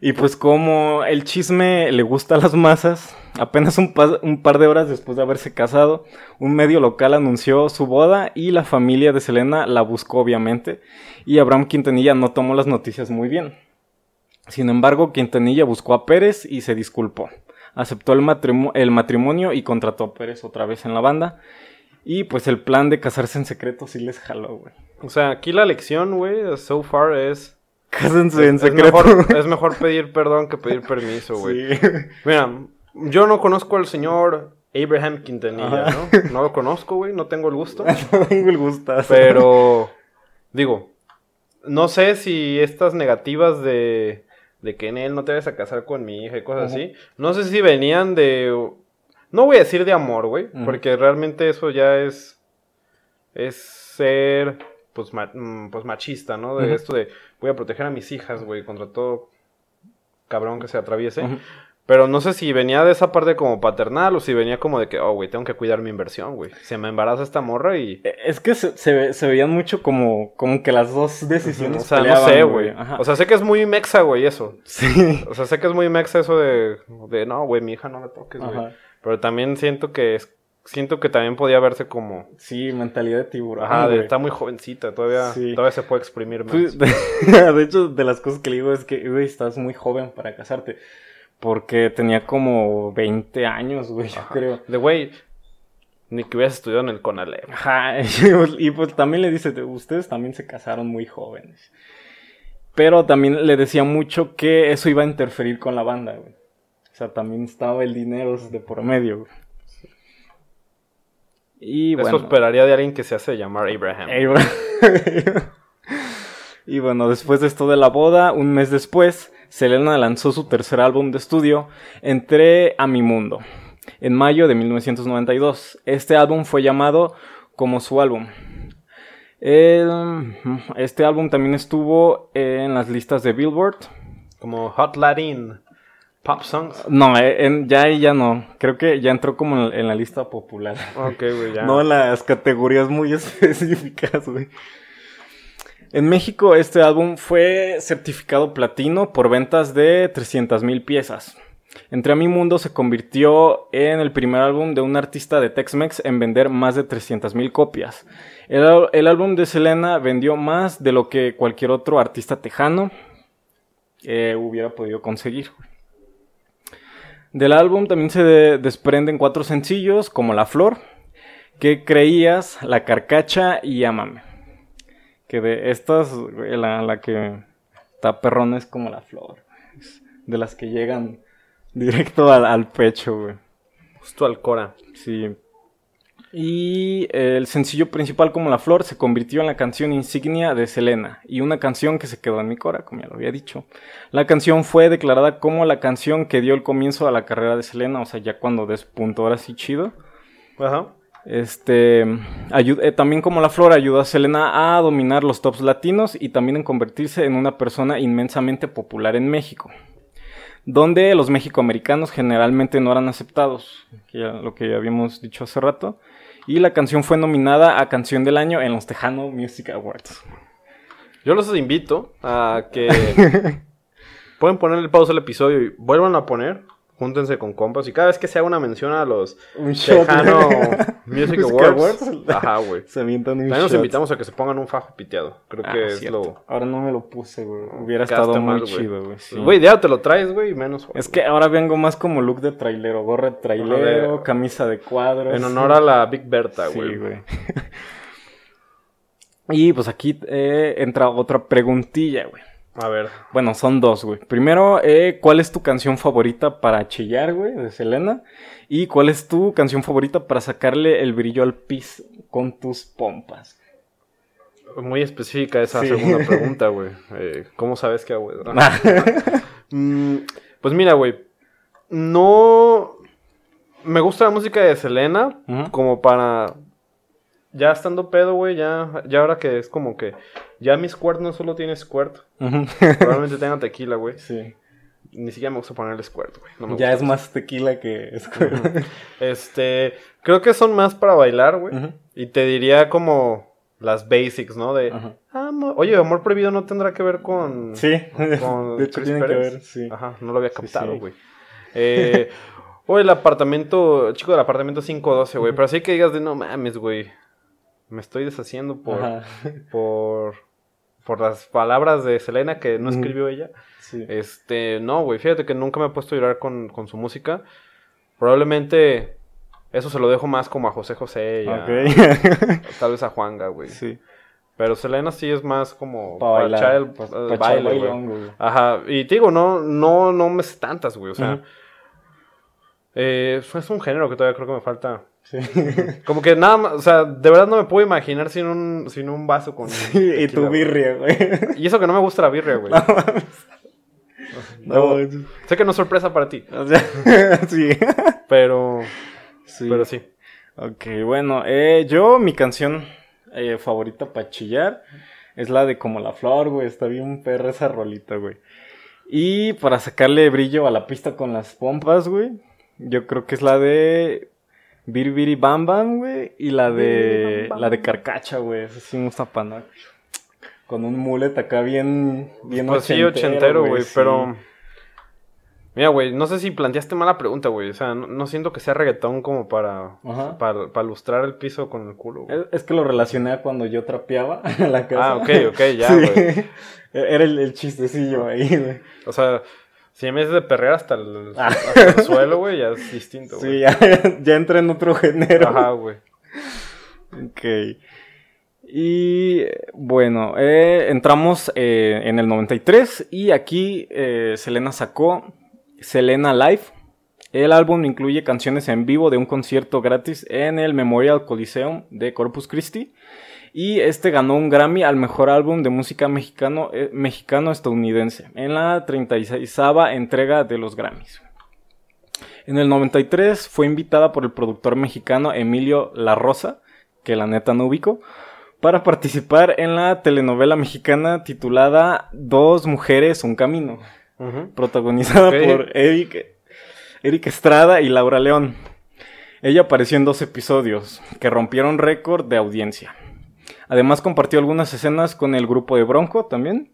Y pues como el chisme le gusta a las masas, apenas un, par de horas después de haberse casado, un medio local anunció su boda y la familia de Selena la buscó obviamente. Y Abraham Quintanilla no tomó las noticias muy bien. Sin embargo, Quintanilla buscó a Pérez y se disculpó. aceptó el, el matrimonio y contrató a Pérez otra vez en la banda. Y pues el plan de casarse en secreto sí les jaló, güey. O sea, aquí la lección, güey, so far es... Cásense en secreto. Es mejor, es mejor, pedir perdón que pedir permiso, güey. Sí. Mira, yo no conozco al señor Abraham Quintanilla, ¿no? No lo conozco, güey, no tengo el gusto. no tengo el gusto. Pero, digo, no sé si estas negativas de, de que en él no te vas a casar con mi hija y cosas así, no sé si venían de... No voy a decir de amor, güey, porque realmente eso ya es... Es ser, pues, mm, pues machista, ¿no? De esto de voy a proteger a mis hijas, güey, contra todo cabrón que se atraviese. Pero no sé si venía de esa parte como paternal o si venía como de que, oh, güey, tengo que cuidar mi inversión, güey. Se me embaraza esta morra y... E, es que se, se, veían mucho como, como que las dos decisiones. O sea, no sé, güey. O sea, sé que es muy mexa, güey, eso. Sí. O sea, sé que es muy mexa eso de, de no, güey, mi hija no me toques, güey. Pero también siento que es, siento que también podía verse como... Sí, mentalidad de tiburón. Ajá, de, está muy jovencita, todavía, todavía se puede exprimir pues, más. de hecho, de las cosas que le digo es que, güey, estás muy joven para casarte. Porque tenía como 20 años, güey, yo creo. De güey, ni que hubieras estudiado en el Conalep. Ajá, y pues también le dice, ustedes también se casaron muy jóvenes. Pero también le decía mucho que eso iba a interferir con la banda, güey. O sea, también estaba el dinero de por medio, güey. Y bueno. Eso esperaría de alguien que se hace llamar Abraham. Abraham. y bueno, después de esto de la boda, un mes después, Selena lanzó su tercer álbum de estudio, Entré a mi mundo, en mayo de 1992. Este álbum fue llamado como su álbum. este álbum también estuvo en las listas de Billboard. Como Hot Latin Pop Songs. No, eh, ya ya no. Creo que ya entró como en, la lista popular. Ok, güey, ya. No en las categorías muy específicas, güey. En México este álbum fue certificado platino por ventas de 300.000 piezas. Entre a mi mundo se convirtió en el primer álbum de un artista de Tex-Mex en vender más de 300.000 copias. El, álbum de Selena vendió más de lo que cualquier otro artista tejano eh, hubiera podido conseguir. Del álbum también se desprenden cuatro sencillos como La Flor, Que Creías, La Carcacha y Amame. Que de estas, la, la que está perrona es como la flor. de las que llegan directo al, pecho, güey. Justo al cora. Sí. Y el sencillo principal como La Flor se convirtió en la canción insignia de Selena y una canción que se quedó en mi cora, como ya lo había dicho. La canción fue declarada como la canción que dio el comienzo a la carrera de Selena, o sea, ya cuando despuntó ahora sí chido. Ajá. Este, eh, también como la flor ayudó a Selena a dominar los tops latinos y también en convertirse en una persona inmensamente popular en México, donde los mexicoamericanos generalmente no eran aceptados, lo que habíamos dicho hace rato, y la canción fue nominada a Canción del Año en los Tejano Music Awards. Yo los invito a que pueden ponerle pausa al episodio y vuelvan a poner júntense con compas y cada vez que se haga una mención a los Tejano Music Awards, ajá, güey. Se avientan un También nos invitamos a que se pongan un fajo piteado. Creo ah, que es lo. Ahora no me lo puse, güey. Hubiera estado muy chido, güey. Güey, ya te lo traes, güey, menos. Es que ahora vengo más como look de trailero, gorra de trailero, camisa de cuadros. En honor a la Big Berta, güey. Sí, güey. y pues aquí eh, entra otra preguntilla, güey. A ver. Bueno, son dos, güey. Primero, eh, ¿cuál es tu canción favorita para chillar, güey, de Selena? ¿Y cuál es tu canción favorita para sacarle el brillo al pis con tus pompas? Muy específica esa segunda pregunta, güey. Eh, ¿Cómo sabes qué hago? Mm, pues mira, güey. No... Me gusta la música de Selena como para ya estando pedo, güey, ya, ya ahora que es como que ya mi squirt no solo tiene squirt, probablemente tenga tequila, güey. Sí. Ni siquiera me gusta ponerle squirt, güey. ya es más tequila que squirt. este, creo que son más para bailar, güey. Y te diría como las basics, ¿no? De, oye, amor prohibido no tendrá que ver con... Sí, con de hecho tiene que ver, sí. Ajá, no lo había captado, güey. Eh, o el apartamento, chico del apartamento 512, güey. Pero así que digas de no mames, güey me estoy deshaciendo por, por, por las palabras de Selena que no escribió ella. Este, no, güey, fíjate que nunca me he puesto a llorar con, con su música. Probablemente eso se lo dejo más como a José José y a- tal vez a Juanga, güey. sí. Pero Selena sí es más como Para bailar. echar el pa- baile, güey. Ajá, y te digo, no, no, no me sé tantas, güey, o sea... Eh, es un género que todavía creo que me falta. Sí. Como que nada más, o sea, de verdad no me puedo imaginar sin un, sin un vaso con... y tequila, tu birria, güey. Y eso que no me gusta la birria, güey. No, Sé que no es sorpresa para ti, o sea, sí. pero... sí. Pero sí. Ok, bueno, eh, yo mi canción eh, favorita para chillar es la de Como la Flor, güey. Está bien perra esa rolita, güey. Y para sacarle brillo a la pista con las pompas, güey, yo creo que es la de Biri Biri Bam Bam, güey. Y la de bam, bam. la de Carcacha, güey. Esa sí me gusta pana. Con un mullet acá bien, bien Pues sí, ochentero, güey, pero... Mira, güey, no sé si planteaste mala pregunta, güey. O sea, no, no siento que sea reggaetón como para, para, para lustrar el piso con el culo, güey. Es, que lo relacioné a cuando yo trapeaba en la casa. Ah, ok, ok, ya, Sí. güey. Era el, el chistecillo ahí, güey. O sea, si vez de perrear hasta el, Ah. hasta el suelo, güey, ya es distinto, Sí, güey. ya, ya entra en otro género. Ajá, güey. Ok. Y bueno, eh, entramos eh, en el 93 y aquí eh, Selena sacó Selena Live. El álbum incluye canciones en vivo de un concierto gratis en el Memorial Coliseum de Corpus Christi. Y este ganó un Grammy al mejor álbum de música mexicano, eh, mexicano-estadounidense en la 36 entrega de los Grammys. En el 93 fue invitada por el productor mexicano Emilio La Rosa, que la neta no ubico, para participar en la telenovela mexicana titulada Dos mujeres, un camino, protagonizada por Eric, Eric Estrada y Laura León. Ella apareció en dos episodios que rompieron récord de audiencia. Además compartió algunas escenas con el grupo de Bronco también.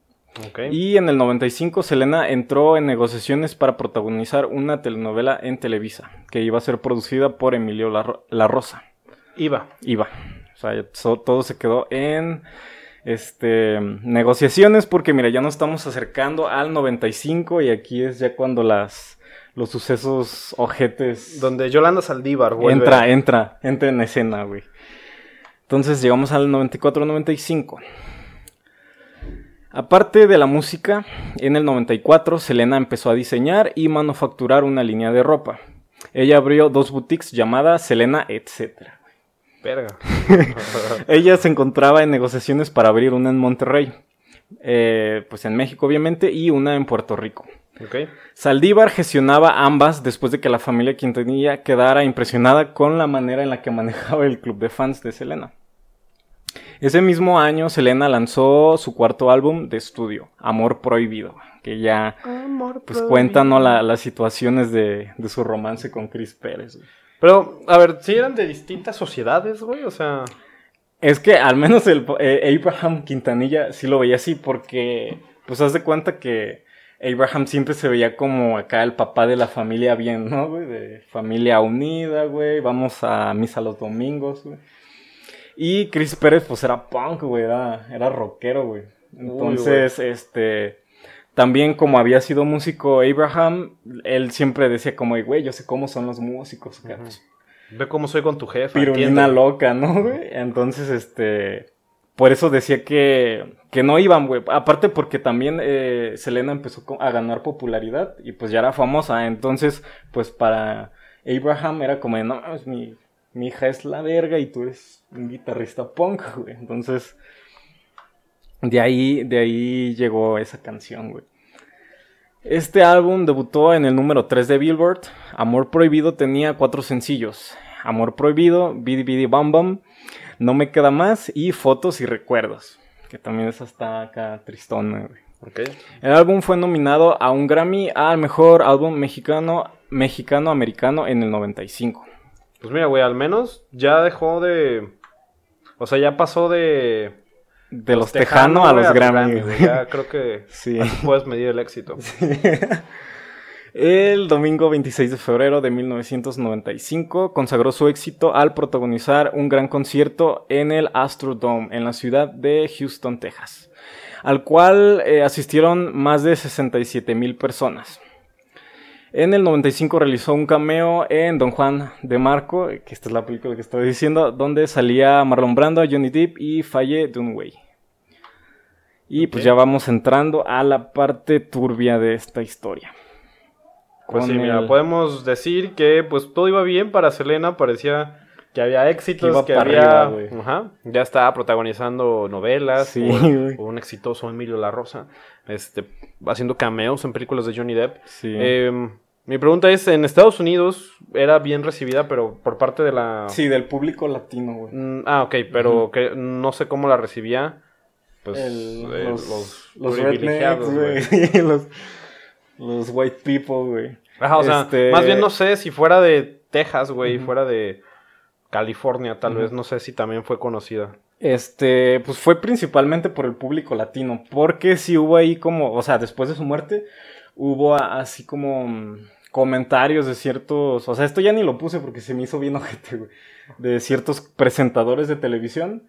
Y en el 95 Selena entró en negociaciones para protagonizar una telenovela en Televisa, que iba a ser producida por Emilio La, La Rosa. Iba. Iba. O sea, todo se quedó en este negociaciones porque mira, ya nos estamos acercando al 95 y aquí es ya cuando las los sucesos ojetes Donde Yolanda Saldívar, güey. entra, entra, entra en escena, güey. Entonces llegamos al 94-95. Aparte de la música, en el 94 Selena empezó a diseñar y manufacturar una línea de ropa. Ella abrió dos boutiques llamadas Selena Etc. Verga. Ella se encontraba en negociaciones para abrir una en Monterrey, eh, pues en México obviamente, y una en Puerto Rico. ok. Saldívar gestionaba ambas después de que la familia Quintanilla quedara impresionada con la manera en la que manejaba el club de fans de Selena. Ese mismo año Selena lanzó su cuarto álbum de estudio, Amor Prohibido, que ya pues cuenta ¿no? la- las situaciones de, de su romance con Chris Pérez. güey. Pero, a ver, ¿sí eran de distintas sociedades, güey? O sea... Es que al menos el eh, Abraham Quintanilla sí lo veía así porque pues haz de cuenta que Abraham siempre se veía como acá el papá de la familia bien, ¿no, güey? De familia unida, güey. Vamos a misa los domingos, güey. Y Chris Pérez pues era punk, güey, era, era rockero, güey. Entonces, este también como había sido músico Abraham, él siempre decía como, güey, yo sé cómo son los músicos, pues, Ve cómo soy con tu jefe. pirulina loca, ¿no, güey? Entonces, este, por eso decía que, que no iban, güey. Aparte porque también eh, Selena empezó a ganar popularidad y pues ya era famosa. Entonces, pues para Abraham era como, de, no, mames, mi, mi hija es la verga y tú eres un guitarrista punk, güey. Entonces, de ahí, de ahí llegó esa canción, güey. Este álbum debutó en el número 3 de Billboard. Amor Prohibido tenía cuatro sencillos. Amor Prohibido, Bidi Bidi Bam Bam, No Me Queda Más y Fotos y Recuerdos. Que también esa está acá tristona, güey. Ok. El álbum fue nominado a un Grammy al mejor álbum mexicano, mexicano-americano en el 95. Pues mira, güey, al menos ya dejó de... O sea, ya pasó de... De los Tejano a los Grammy. Ya creo que Sí. puedes medir el éxito. El domingo 26 de febrero de 1995 consagró su éxito al protagonizar un gran concierto en el Astrodome en la ciudad de Houston, Texas, al cual eh, asistieron más de 67 mil personas. En el 95 realizó un cameo en Don Juan de Marco, que esta es la película que estoy diciendo, donde salía Marlon Brando, Johnny Depp y Faye Dunway. Y pues ya vamos entrando a la parte turbia de esta historia. Pues sí, mira, podemos decir que pues todo iba bien para Selena, parecía que había éxitos, que, había... Ajá, ya estaba protagonizando novelas, sí, un exitoso Emilio La Rosa, este, haciendo cameos en películas de Johnny Depp. Sí. Em, mi pregunta es, en Estados Unidos era bien recibida, pero por parte de la... Sí, del público latino, güey. Mm, ah, ok, pero que no sé cómo la recibía, pues, eh, los, los, privilegiados, güey. los, los white people, güey. Ajá, o sea, este más bien no sé si fuera de Texas, güey, fuera de California, tal vez, no sé si también fue conocida. Este, pues fue principalmente por el público latino, porque sí hubo ahí como, o sea, después de su muerte, hubo así como mm, comentarios de ciertos, o sea, esto ya ni lo puse porque se me hizo bien ojete, güey, de ciertos presentadores de televisión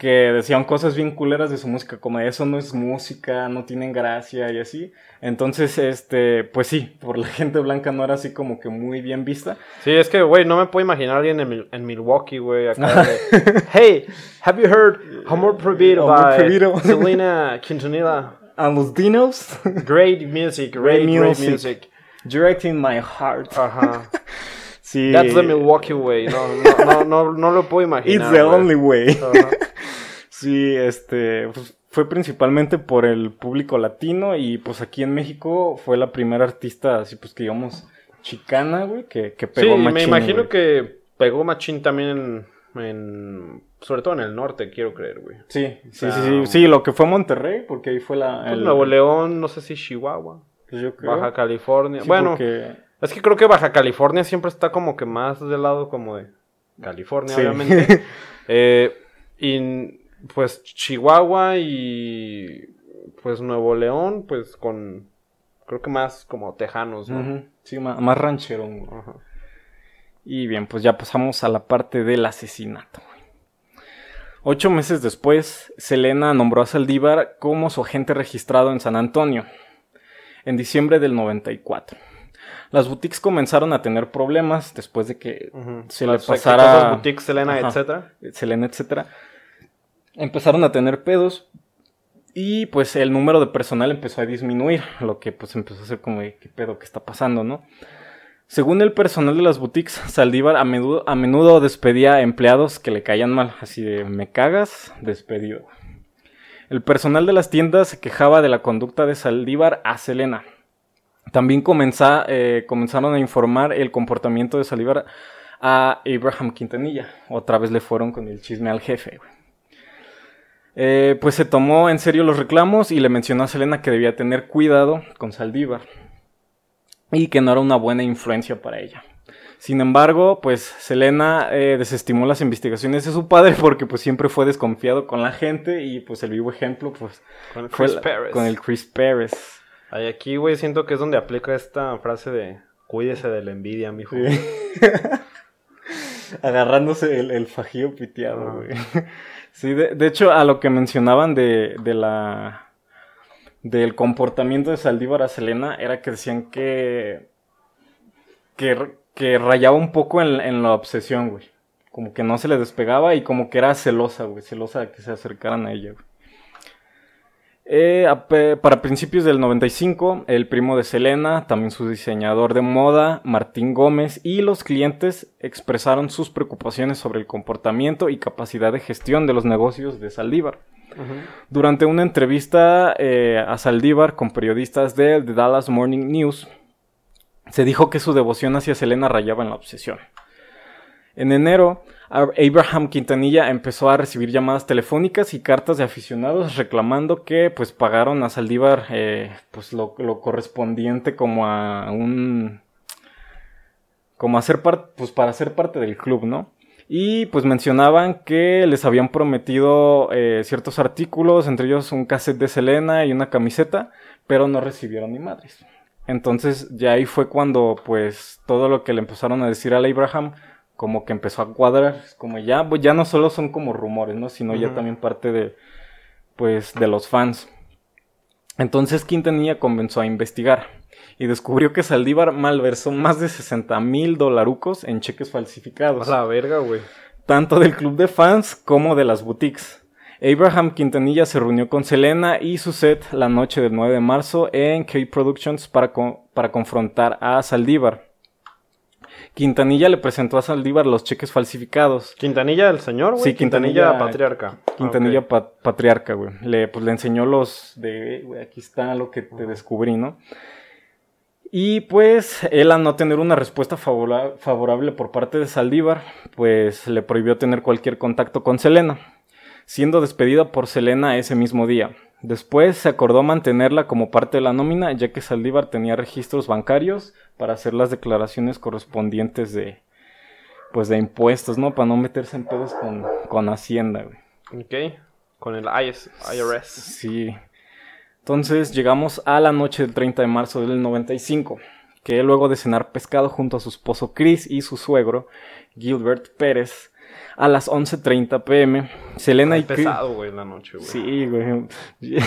que decían cosas bien culeras de su música, como eso no es música, no tienen gracia y así. Entonces, este, pues sí, por la gente blanca no era así como que muy bien vista. Sí, es que, güey, no me puedo imaginar a alguien en, en Milwaukee, güey, acá de, hey, have you heard Amor Prohibido by Selena Quintanilla? And los Dinos. Great music, great, great music. Directing my heart. Ajá. sí. That's the Milwaukee way. No, no, no, no, lo puedo imaginar. It's the only way. sí, este. Pues, fue principalmente por el público latino y pues aquí en México fue la primera artista, así pues que digamos, chicana, güey, que, que pegó sí, me imagino que pegó machín también en, Sobre todo en el norte, quiero creer, güey. Sí, sí, sí, sí, sí, lo que fue Monterrey, porque ahí fue la... Pues, el... Nuevo León, no sé si Chihuahua. Pues Baja California. bueno, es que creo que Baja California siempre está como que más del lado como de California, obviamente. eh, y pues Chihuahua y pues Nuevo León, pues con creo que más como tejanos, ¿no? Sí, más, ranchero. Y bien, pues ya pasamos a la parte del asesinato. Ocho meses después, Selena nombró a Saldívar como su agente registrado en San Antonio en diciembre del 94. Las boutiques comenzaron a tener problemas después de que se le pasara... boutiques, Selena, etcétera. Selena, etcétera. Empezaron a tener pedos y pues el número de personal empezó a disminuir, lo que pues empezó a ser como, ¿qué pedo que está pasando, no? Según el personal de las boutiques, Saldívar a menudo, a menudo despedía empleados que le caían mal, así de me cagas, despedido. El personal de las tiendas se quejaba de la conducta de Saldívar a Selena. También eh, comenzaron a informar el comportamiento de Saldívar a Abraham Quintanilla. Otra vez le fueron con el chisme al jefe. Eh, pues se tomó en serio los reclamos y le mencionó a Selena que debía tener cuidado con Saldívar y que no era una buena influencia para ella. Sin embargo, pues Selena eh, desestimó las investigaciones de su padre porque pues siempre fue desconfiado con la gente y pues el vivo ejemplo pues con el Chris Pérez. Con el Chris Pérez. Ay, aquí, güey, siento que es donde aplica esta frase de cuídese de la envidia, mijo. Sí. Agarrándose el, el fajío piteado, güey. sí, de, hecho, a lo que mencionaban de, de la del comportamiento de Saldívar a Selena era que decían que que que rayaba un poco en, la obsesión, güey. Como que no se le despegaba y como que era celosa, güey. Celosa de que se acercaran a ella, güey. Eh, para principios del 95, el primo de Selena, también su diseñador de moda, Martín Gómez, y los clientes expresaron sus preocupaciones sobre el comportamiento y capacidad de gestión de los negocios de Saldívar. Durante una entrevista eh, a Saldívar con periodistas de The Dallas Morning News, se dijo que su devoción hacia Selena rayaba en la obsesión. En enero, Abraham Quintanilla empezó a recibir llamadas telefónicas y cartas de aficionados reclamando que pues pagaron a Saldívar eh, pues lo, correspondiente como a un como a pues para ser parte del club, ¿no? Y pues mencionaban que les habían prometido eh, ciertos artículos, entre ellos un cassette de Selena y una camiseta, pero no recibieron ni madres. Entonces ya ahí fue cuando pues todo lo que le empezaron a decir al Abraham como que empezó a cuadrar, como ya pues ya no solo son como rumores, ¿no? Sino ya también parte de pues de los fans. Entonces Quintanilla comenzó a investigar y descubrió que Saldívar malversó más de 60 mil dolarucos en cheques falsificados. A la verga, güey. Tanto del club de fans como de las boutiques. Abraham Quintanilla se reunió con Selena y su set la noche del 9 de marzo en K Productions para, para confrontar a Saldívar. Quintanilla le presentó a Saldívar los cheques falsificados. ¿Quintanilla el señor, güey? Sí, Quintanilla, patriarca. Quintanilla patriarca, güey. Le, pues, le enseñó los de, güey, aquí está lo que te descubrí, ¿no? Y pues él al no tener una respuesta favorable por parte de Saldívar, pues le prohibió tener cualquier contacto con Selena, siendo despedida por Selena ese mismo día. Después se acordó mantenerla como parte de la nómina, ya que Saldívar tenía registros bancarios para hacer las declaraciones correspondientes de, pues, de impuestos, ¿no? Para no meterse en pedos con, con Hacienda, güey. Ok, con el IRS. Sí. Entonces llegamos a la noche del 30 de marzo del 95, que luego de cenar pescado junto a su esposo Chris y su suegro, Gilbert Pérez, a las 11.30 pm. Selena y pesado, güey, la noche, güey. Sí, güey.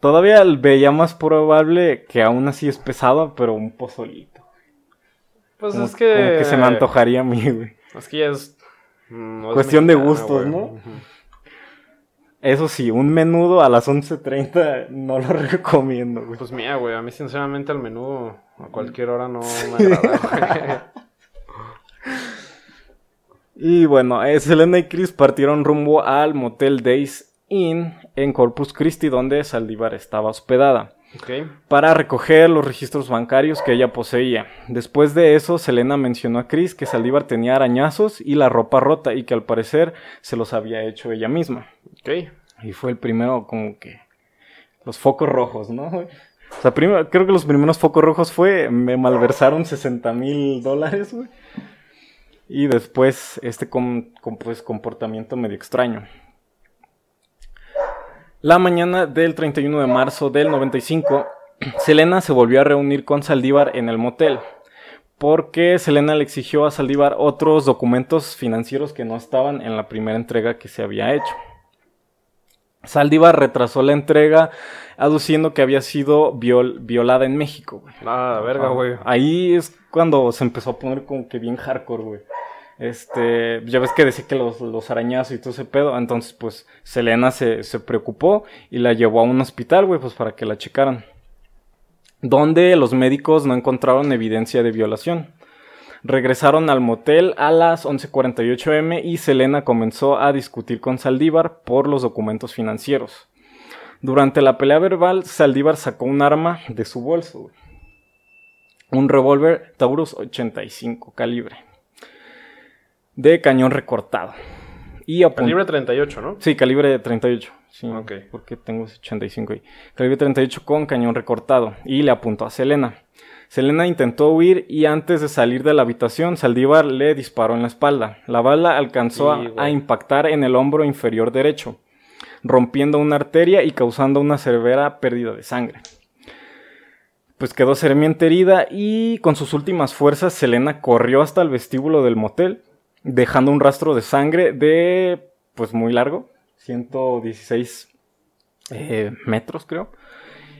Todavía veía más probable que aún así es pesado, pero un pozolito. Pues es que... Como que se me antojaría a mí, güey. Es que ya es... Mm, Cuestión de gustos, ¿no? Eso sí, un menudo a las 11.30 no lo recomiendo, güey. Pues mía, güey, a mí sinceramente el menudo a cualquier hora no me agrada, Y bueno, Selena y Chris partieron rumbo al Motel Days Inn en Corpus Christi, donde Saldívar estaba hospedada. Para recoger los registros bancarios que ella poseía. Después de eso, Selena mencionó a Chris que Saldívar tenía arañazos y la ropa rota y que al parecer se los había hecho ella misma. Y fue el primero como que... Los focos rojos, ¿no? O sea, primero, creo que los primeros focos rojos fue... Me malversaron 60 mil dólares, güey. Y después este pues, comportamiento medio extraño. La mañana del 31 de marzo del 95, Selena se volvió a reunir con Saldívar en el motel, porque Selena le exigió a Saldívar otros documentos financieros que no estaban en la primera entrega que se había hecho. Saldívar retrasó la entrega aduciendo que había sido violada en México, Ah, verga, güey. Ahí es cuando se empezó a poner como que bien hardcore, güey. Este, ya ves que decía que los, los arañazos y todo ese pedo. Entonces, pues, Selena se, se preocupó y la llevó a un hospital, güey, pues para que la checaran. Donde los médicos no encontraron evidencia de violación. Regresaron al motel a las 11:48 m y Selena comenzó a discutir con Saldívar por los documentos financieros. Durante la pelea verbal, Saldívar sacó un arma de su bolso. Un revólver Taurus 85 calibre de cañón recortado. Y calibre 38, ¿no? Sí, calibre 38. Sí. Porque tengo 85 ahí. Calibre 38 con cañón recortado. Y le apuntó a Selena. Selena intentó huir y antes de salir de la habitación, Saldívar le disparó en la espalda. La bala alcanzó a, impactar en el hombro inferior derecho, rompiendo una arteria y causando una severa pérdida de sangre. Pues quedó seriamente herida y con sus últimas fuerzas Selena corrió hasta el vestíbulo del motel dejando un rastro de sangre de, pues muy largo, 116 eh, metros creo,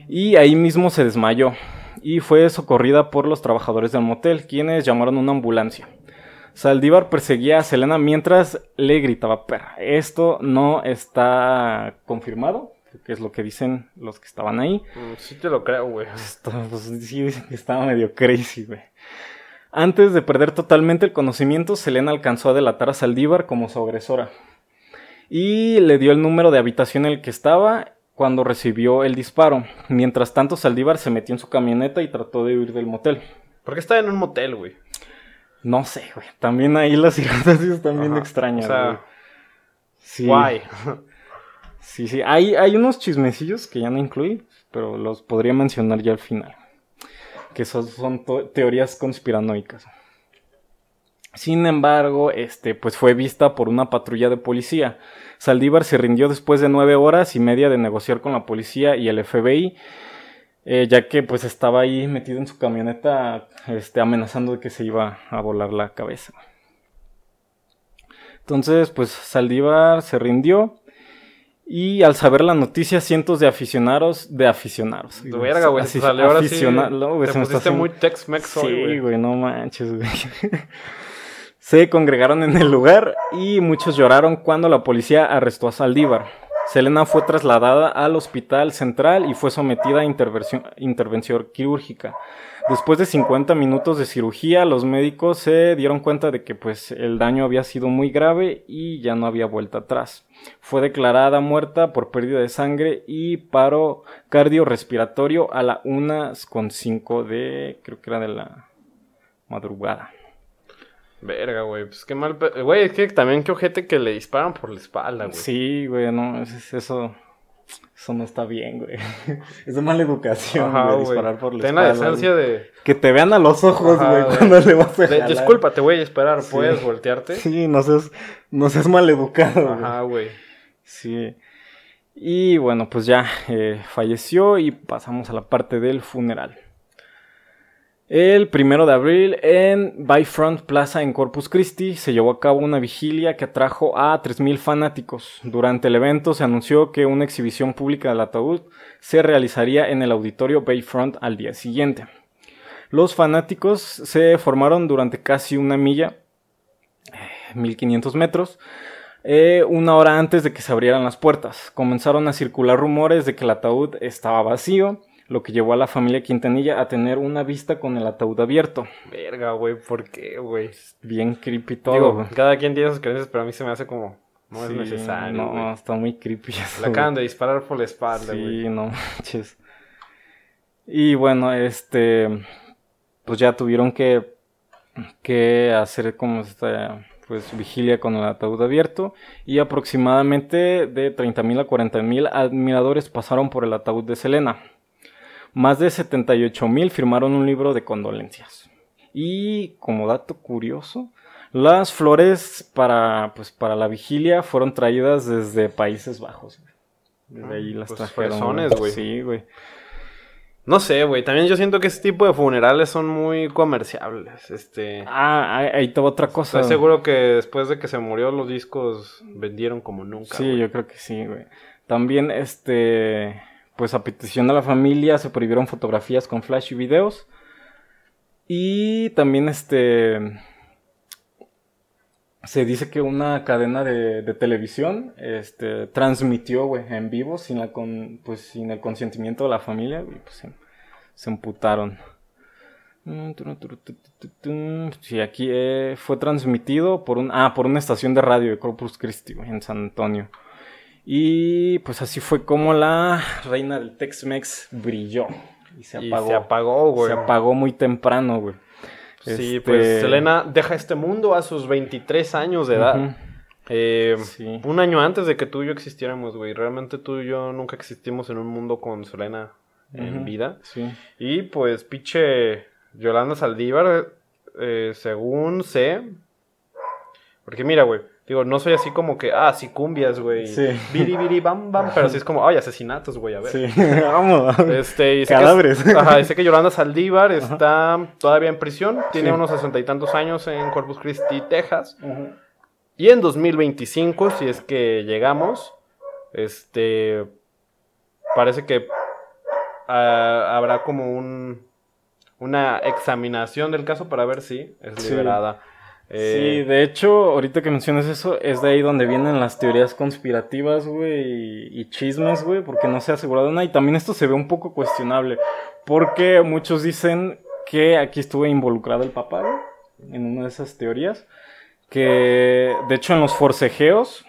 y ahí mismo se desmayó y fue socorrida por los trabajadores del motel, quienes llamaron una ambulancia. Saldívar perseguía a Selena mientras le gritaba perra. Esto no está confirmado, que es lo que dicen los que estaban ahí. Mm, sí te lo creo, güey. Pues, sí dicen que estaba medio crazy, güey. Antes de perder totalmente el conocimiento, Selena alcanzó a delatar a Saldívar como su agresora. Y le dio el número de habitación en el que estaba cuando recibió el disparo. Mientras tanto, Saldívar se metió en su camioneta y trató de huir del motel. ¿Por qué está en un motel, güey? No sé, güey. También ahí las circunstancias están bien extrañas, o sea, Sí. Guay. sí, sí. Hay, hay unos chismecillos que ya no incluí, pero los podría mencionar ya al final que son, son teorías conspiranoicas. Sin embargo, este, pues fue vista por una patrulla de policía. Saldívar se rindió después de nueve horas y media de negociar con la policía y el FBI, eh, ya que pues estaba ahí metido en su camioneta, este, amenazando de que se iba a volar la cabeza. Entonces, pues Saldívar se rindió Y al saber la noticia, cientos de aficionados, de aficionados. De verga, güey. Así- Salió ahora sí. Te se pusiste haciendo- muy Tex-Mex hoy, Sí, güey. güey, no manches, güey. Se congregaron en el lugar y muchos lloraron cuando la policía arrestó a Saldívar. Selena fue trasladada al hospital central y fue sometida a intervención, quirúrgica. Después de 50 minutos de cirugía, los médicos se dieron cuenta de que pues, el daño había sido muy grave y ya no había vuelta atrás. Fue declarada muerta por pérdida de sangre y paro cardiorrespiratorio a la 1.5 de, creo que era de la madrugada. Verga, güey. Pues qué mal. pe- Güey, es que también qué ojete que le disparan por la espalda, güey. Sí, güey, no, es- es- eso, eso no está bien, güey. Es de mala educación, Ajá, güey, güey. disparar por la Ten la espalda, decencia güey. de. Que te vean a los ojos, Ajá, güey, güey. cuando le vas a jalar. disculpa, te voy a esperar. Sí. ¿Puedes voltearte? Sí, no seas, no seas maleducado, güey. Ajá, güey. Sí. Y bueno, pues ya eh, falleció y pasamos a la parte del funeral. El primero de abril en Bayfront Plaza en Corpus Christi se llevó a cabo una vigilia que atrajo a 3.000 fanáticos. Durante el evento se anunció que una exhibición pública del ataúd se realizaría en el auditorio Bayfront al día siguiente. Los fanáticos se formaron durante casi una milla, eh, 1500 metros, eh, una hora antes de que se abrieran las puertas. Comenzaron a circular rumores de que el ataúd estaba vacío, lo que llevó a la familia Quintanilla a tener una vista con el ataúd abierto. Verga, güey. ¿Por qué, güey? Bien creepy todo. Digo, güey. cada quien tiene sus creencias, pero a mí se me hace como. No Sí, es necesario. No, güey. está muy creepy. eso, Le acaban de disparar por la espalda, Sí, güey. no manches. Y bueno, este, pues ya tuvieron que, que hacer como esta, pues, vigilia con el ataúd abierto y aproximadamente de 30.000 a 40.000 admiradores pasaron por el ataúd de Selena. Más de 78.000 firmaron un libro de condolencias. Y como dato curioso, las flores para, pues, para la vigilia fueron traídas desde Países Bajos. Desde ahí las Pues, trajeron. güey. Sí, güey. No sé, güey. También yo siento que ese tipo de funerales son muy comerciables. Este. Ah, ahí, te otra cosa. Estoy seguro que después de que se murió, los discos vendieron como nunca. Sí, yo creo que sí, güey. También, este, pues a petición de la familia se prohibieron fotografías con flash y videos. Y también, este, se dice que una cadena de, televisión, este, transmitió, en vivo sin la con, pues sin el consentimiento de la familia, pues se, se emputaron. Sí, aquí eh, fue transmitido por un, ah, por una estación de radio de Corpus Christi, en San Antonio. Y pues así fue como la reina del Tex-Mex brilló. Y se Y apagó. se apagó, güey. Se apagó muy temprano, güey. Sí, Este, pues Selena deja este mundo a sus 23 años de edad. Eh, Sí. Un año antes de que tú y yo existiéramos, güey. Realmente tú y yo nunca existimos en un mundo con Selena en vida. Sí. Y pues, pinche Yolanda Saldívar, eh, según sé. Porque mira, güey. Digo, no soy así como que, ah, sí, cumbias, güey. Sí. Biri, biri, bam, bam. Pero sí es como, ay, asesinatos, güey, a ver. Sí. Vamos. Este, y sé Cadáveres. Que, ajá, y sé que Yolanda Saldívar está todavía en prisión. Tiene Sí. unos sesenta y tantos años en Corpus Christi, Texas. Y en 2025, si es que llegamos, este, parece que ah, habrá como un, una examinación del caso para ver si es liberada. Sí, Eh, de hecho, ahorita que mencionas eso, es de ahí donde vienen las teorías conspirativas, güey, y, y chismes, güey, porque no se ha asegurado nada. Y también esto se ve un poco cuestionable, porque muchos dicen que aquí estuvo involucrado el papá, güey, en una de esas teorías. Que, de hecho, en los forcejeos,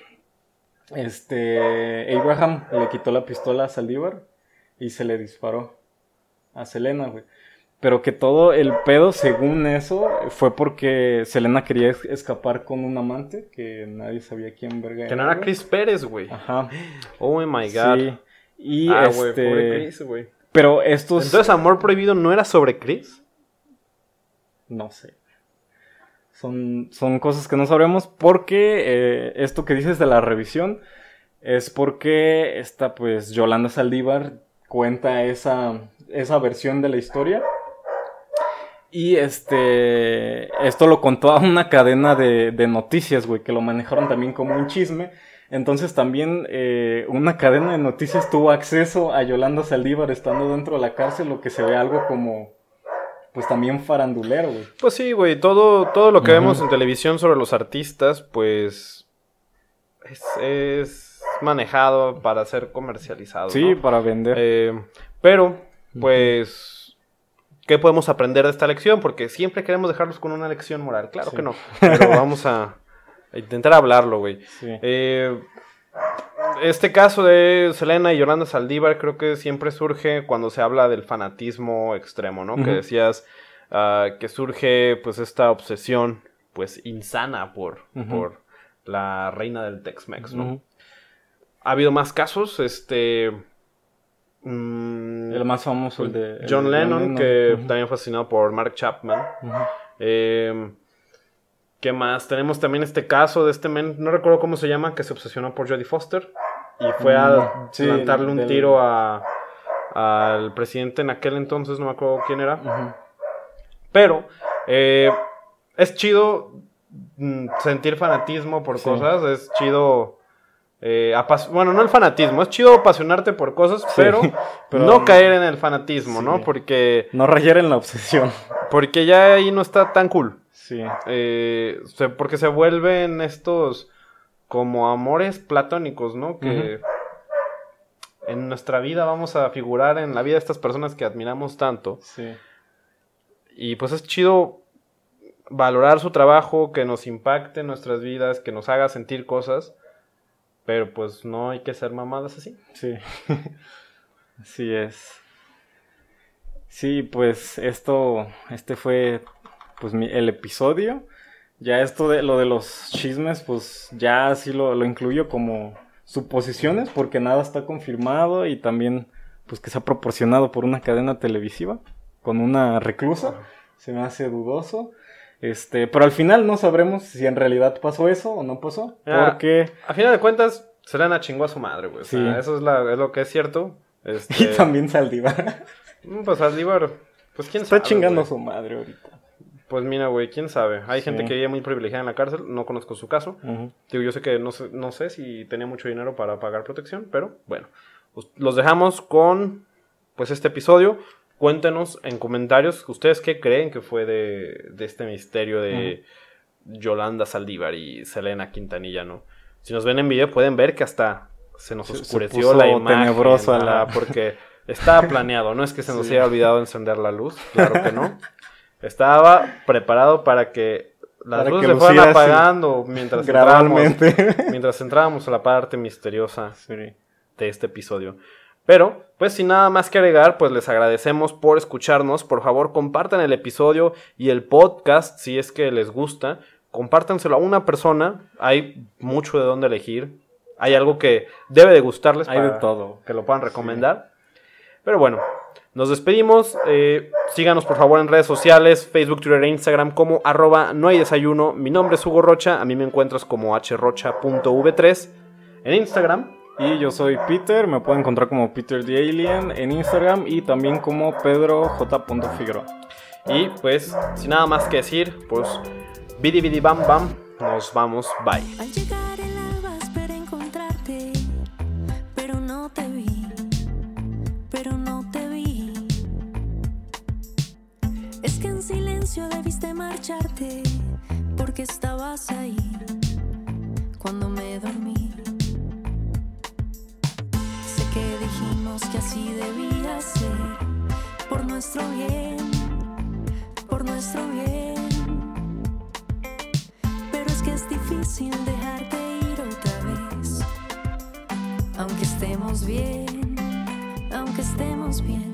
este, Abraham le quitó la pistola a Saldívar y se le disparó a Selena, güey. Pero que todo el pedo, según eso, fue porque Selena quería es- escapar con un amante que nadie sabía quién verga que no era güey. Chris Pérez, güey. Ajá. Oh my god. Sí. Y ah, güey, este. pobre Chris, güey. Pero estos. Entonces, Amor Prohibido no era sobre Chris. No sé. Son, son cosas que no sabremos porque eh, esto que dices de la revisión es porque esta, pues, Yolanda Saldívar cuenta esa, esa versión de la historia. Y este, esto lo contó a una cadena de, de noticias, güey, que lo manejaron también como un chisme. Entonces también eh, una cadena de noticias tuvo acceso a Yolanda Saldívar estando dentro de la cárcel, lo que se ve algo como, pues también farandulero, güey. Pues sí, güey, todo, todo lo que vemos en televisión sobre los artistas, pues es, manejado para ser comercializado. Sí, para vender. Eh, pero, pues, ¿qué podemos aprender de esta lección? Porque siempre queremos dejarlos con una lección moral. Claro que no, pero vamos a intentar hablarlo, güey. Eh, este caso de Selena y Yolanda Saldívar creo que siempre surge cuando se habla del fanatismo extremo, ¿no? Que decías ah, que surge pues esta obsesión pues insana por, por la reina del Tex-Mex, ¿no? Ha habido más casos, este... Mm, el más famoso, el de... John, Lennon, que también fue asesinado por Mark Chapman. Eh, ¿Qué más? Tenemos también este caso de este men, no recuerdo cómo se llama, que se obsesionó por Jodie Foster y fue a plantarle un tiro al presidente en aquel entonces, no me acuerdo quién era. Pero eh, es chido mm, sentir fanatismo por cosas, es chido... Eh, bueno, no el fanatismo, es chido apasionarte por cosas, pero, no caer en el fanatismo, ¿no? Porque... No rayar en la obsesión. Porque ya ahí no está tan cool. Sí. Eh, porque se vuelven estos como amores platónicos, ¿no? Que en nuestra vida vamos a figurar en la vida de estas personas que admiramos tanto. Sí. Y pues es chido valorar su trabajo, que nos impacte en nuestras vidas, que nos haga sentir cosas. Pero pues no hay que ser mamadas así. Sí. así es. Sí, pues esto, este fue pues el episodio. Ya esto de lo de los chismes, pues ya sí lo, lo incluyo como suposiciones porque nada está confirmado y también pues que se ha proporcionado por una cadena televisiva con una reclusa. Se me hace dudoso. Este, pero al final no sabremos si en realidad pasó eso o no pasó. Ah, porque. A final de cuentas, Selena chingó a su madre, güey. Sí. eso es, la, es, lo que es cierto. Este... Y también Saldívar. Mm, pues Saldívar, pues quién sabe. Está chingando a su madre ahorita. Pues mira, güey, quién sabe. Hay gente que vive muy privilegiada en la cárcel, no conozco su caso. Digo, yo sé que no sé, no sé si tenía mucho dinero para pagar protección, pero bueno. Pues, los dejamos con pues este episodio. Cuéntenos en comentarios ustedes qué creen que fue de, de este misterio de Yolanda Saldívar y Selena Quintanilla, ¿no? Si nos ven en video pueden ver que hasta se nos oscureció la imagen. Tenebrosa la... Porque estaba planeado, no es que se nos haya olvidado encender la luz, claro que no. Estaba preparado para que las luces se fueran apagando mientras entrábamos, mientras entrábamos a la parte misteriosa de este episodio. Pero, pues sin nada más que agregar, pues les agradecemos por escucharnos. Por favor, compartan el episodio y el podcast si es que les gusta. Compártanselo a una persona. Hay mucho de dónde elegir. Hay algo que debe de gustarles. Hay de todo. Que lo puedan recomendar. Pero bueno, nos despedimos. Eh, síganos por favor en redes sociales, Facebook, Twitter e Instagram como arroba no hay desayuno. Mi nombre es Hugo Rocha. A mí me encuentras como hrocha.v3 en Instagram. Y yo soy Peter, me pueden encontrar como Peter the Alien en Instagram y también como Pedro J. Y pues, sin nada más que decir, pues, bidi bidi bam bam, nos vamos, bye. debiste marcharte porque estabas ahí cuando me dormí. dijimos que así debía ser, por nuestro bien, por nuestro bien. Pero es que es difícil dejarte ir otra vez, aunque estemos bien, aunque estemos bien.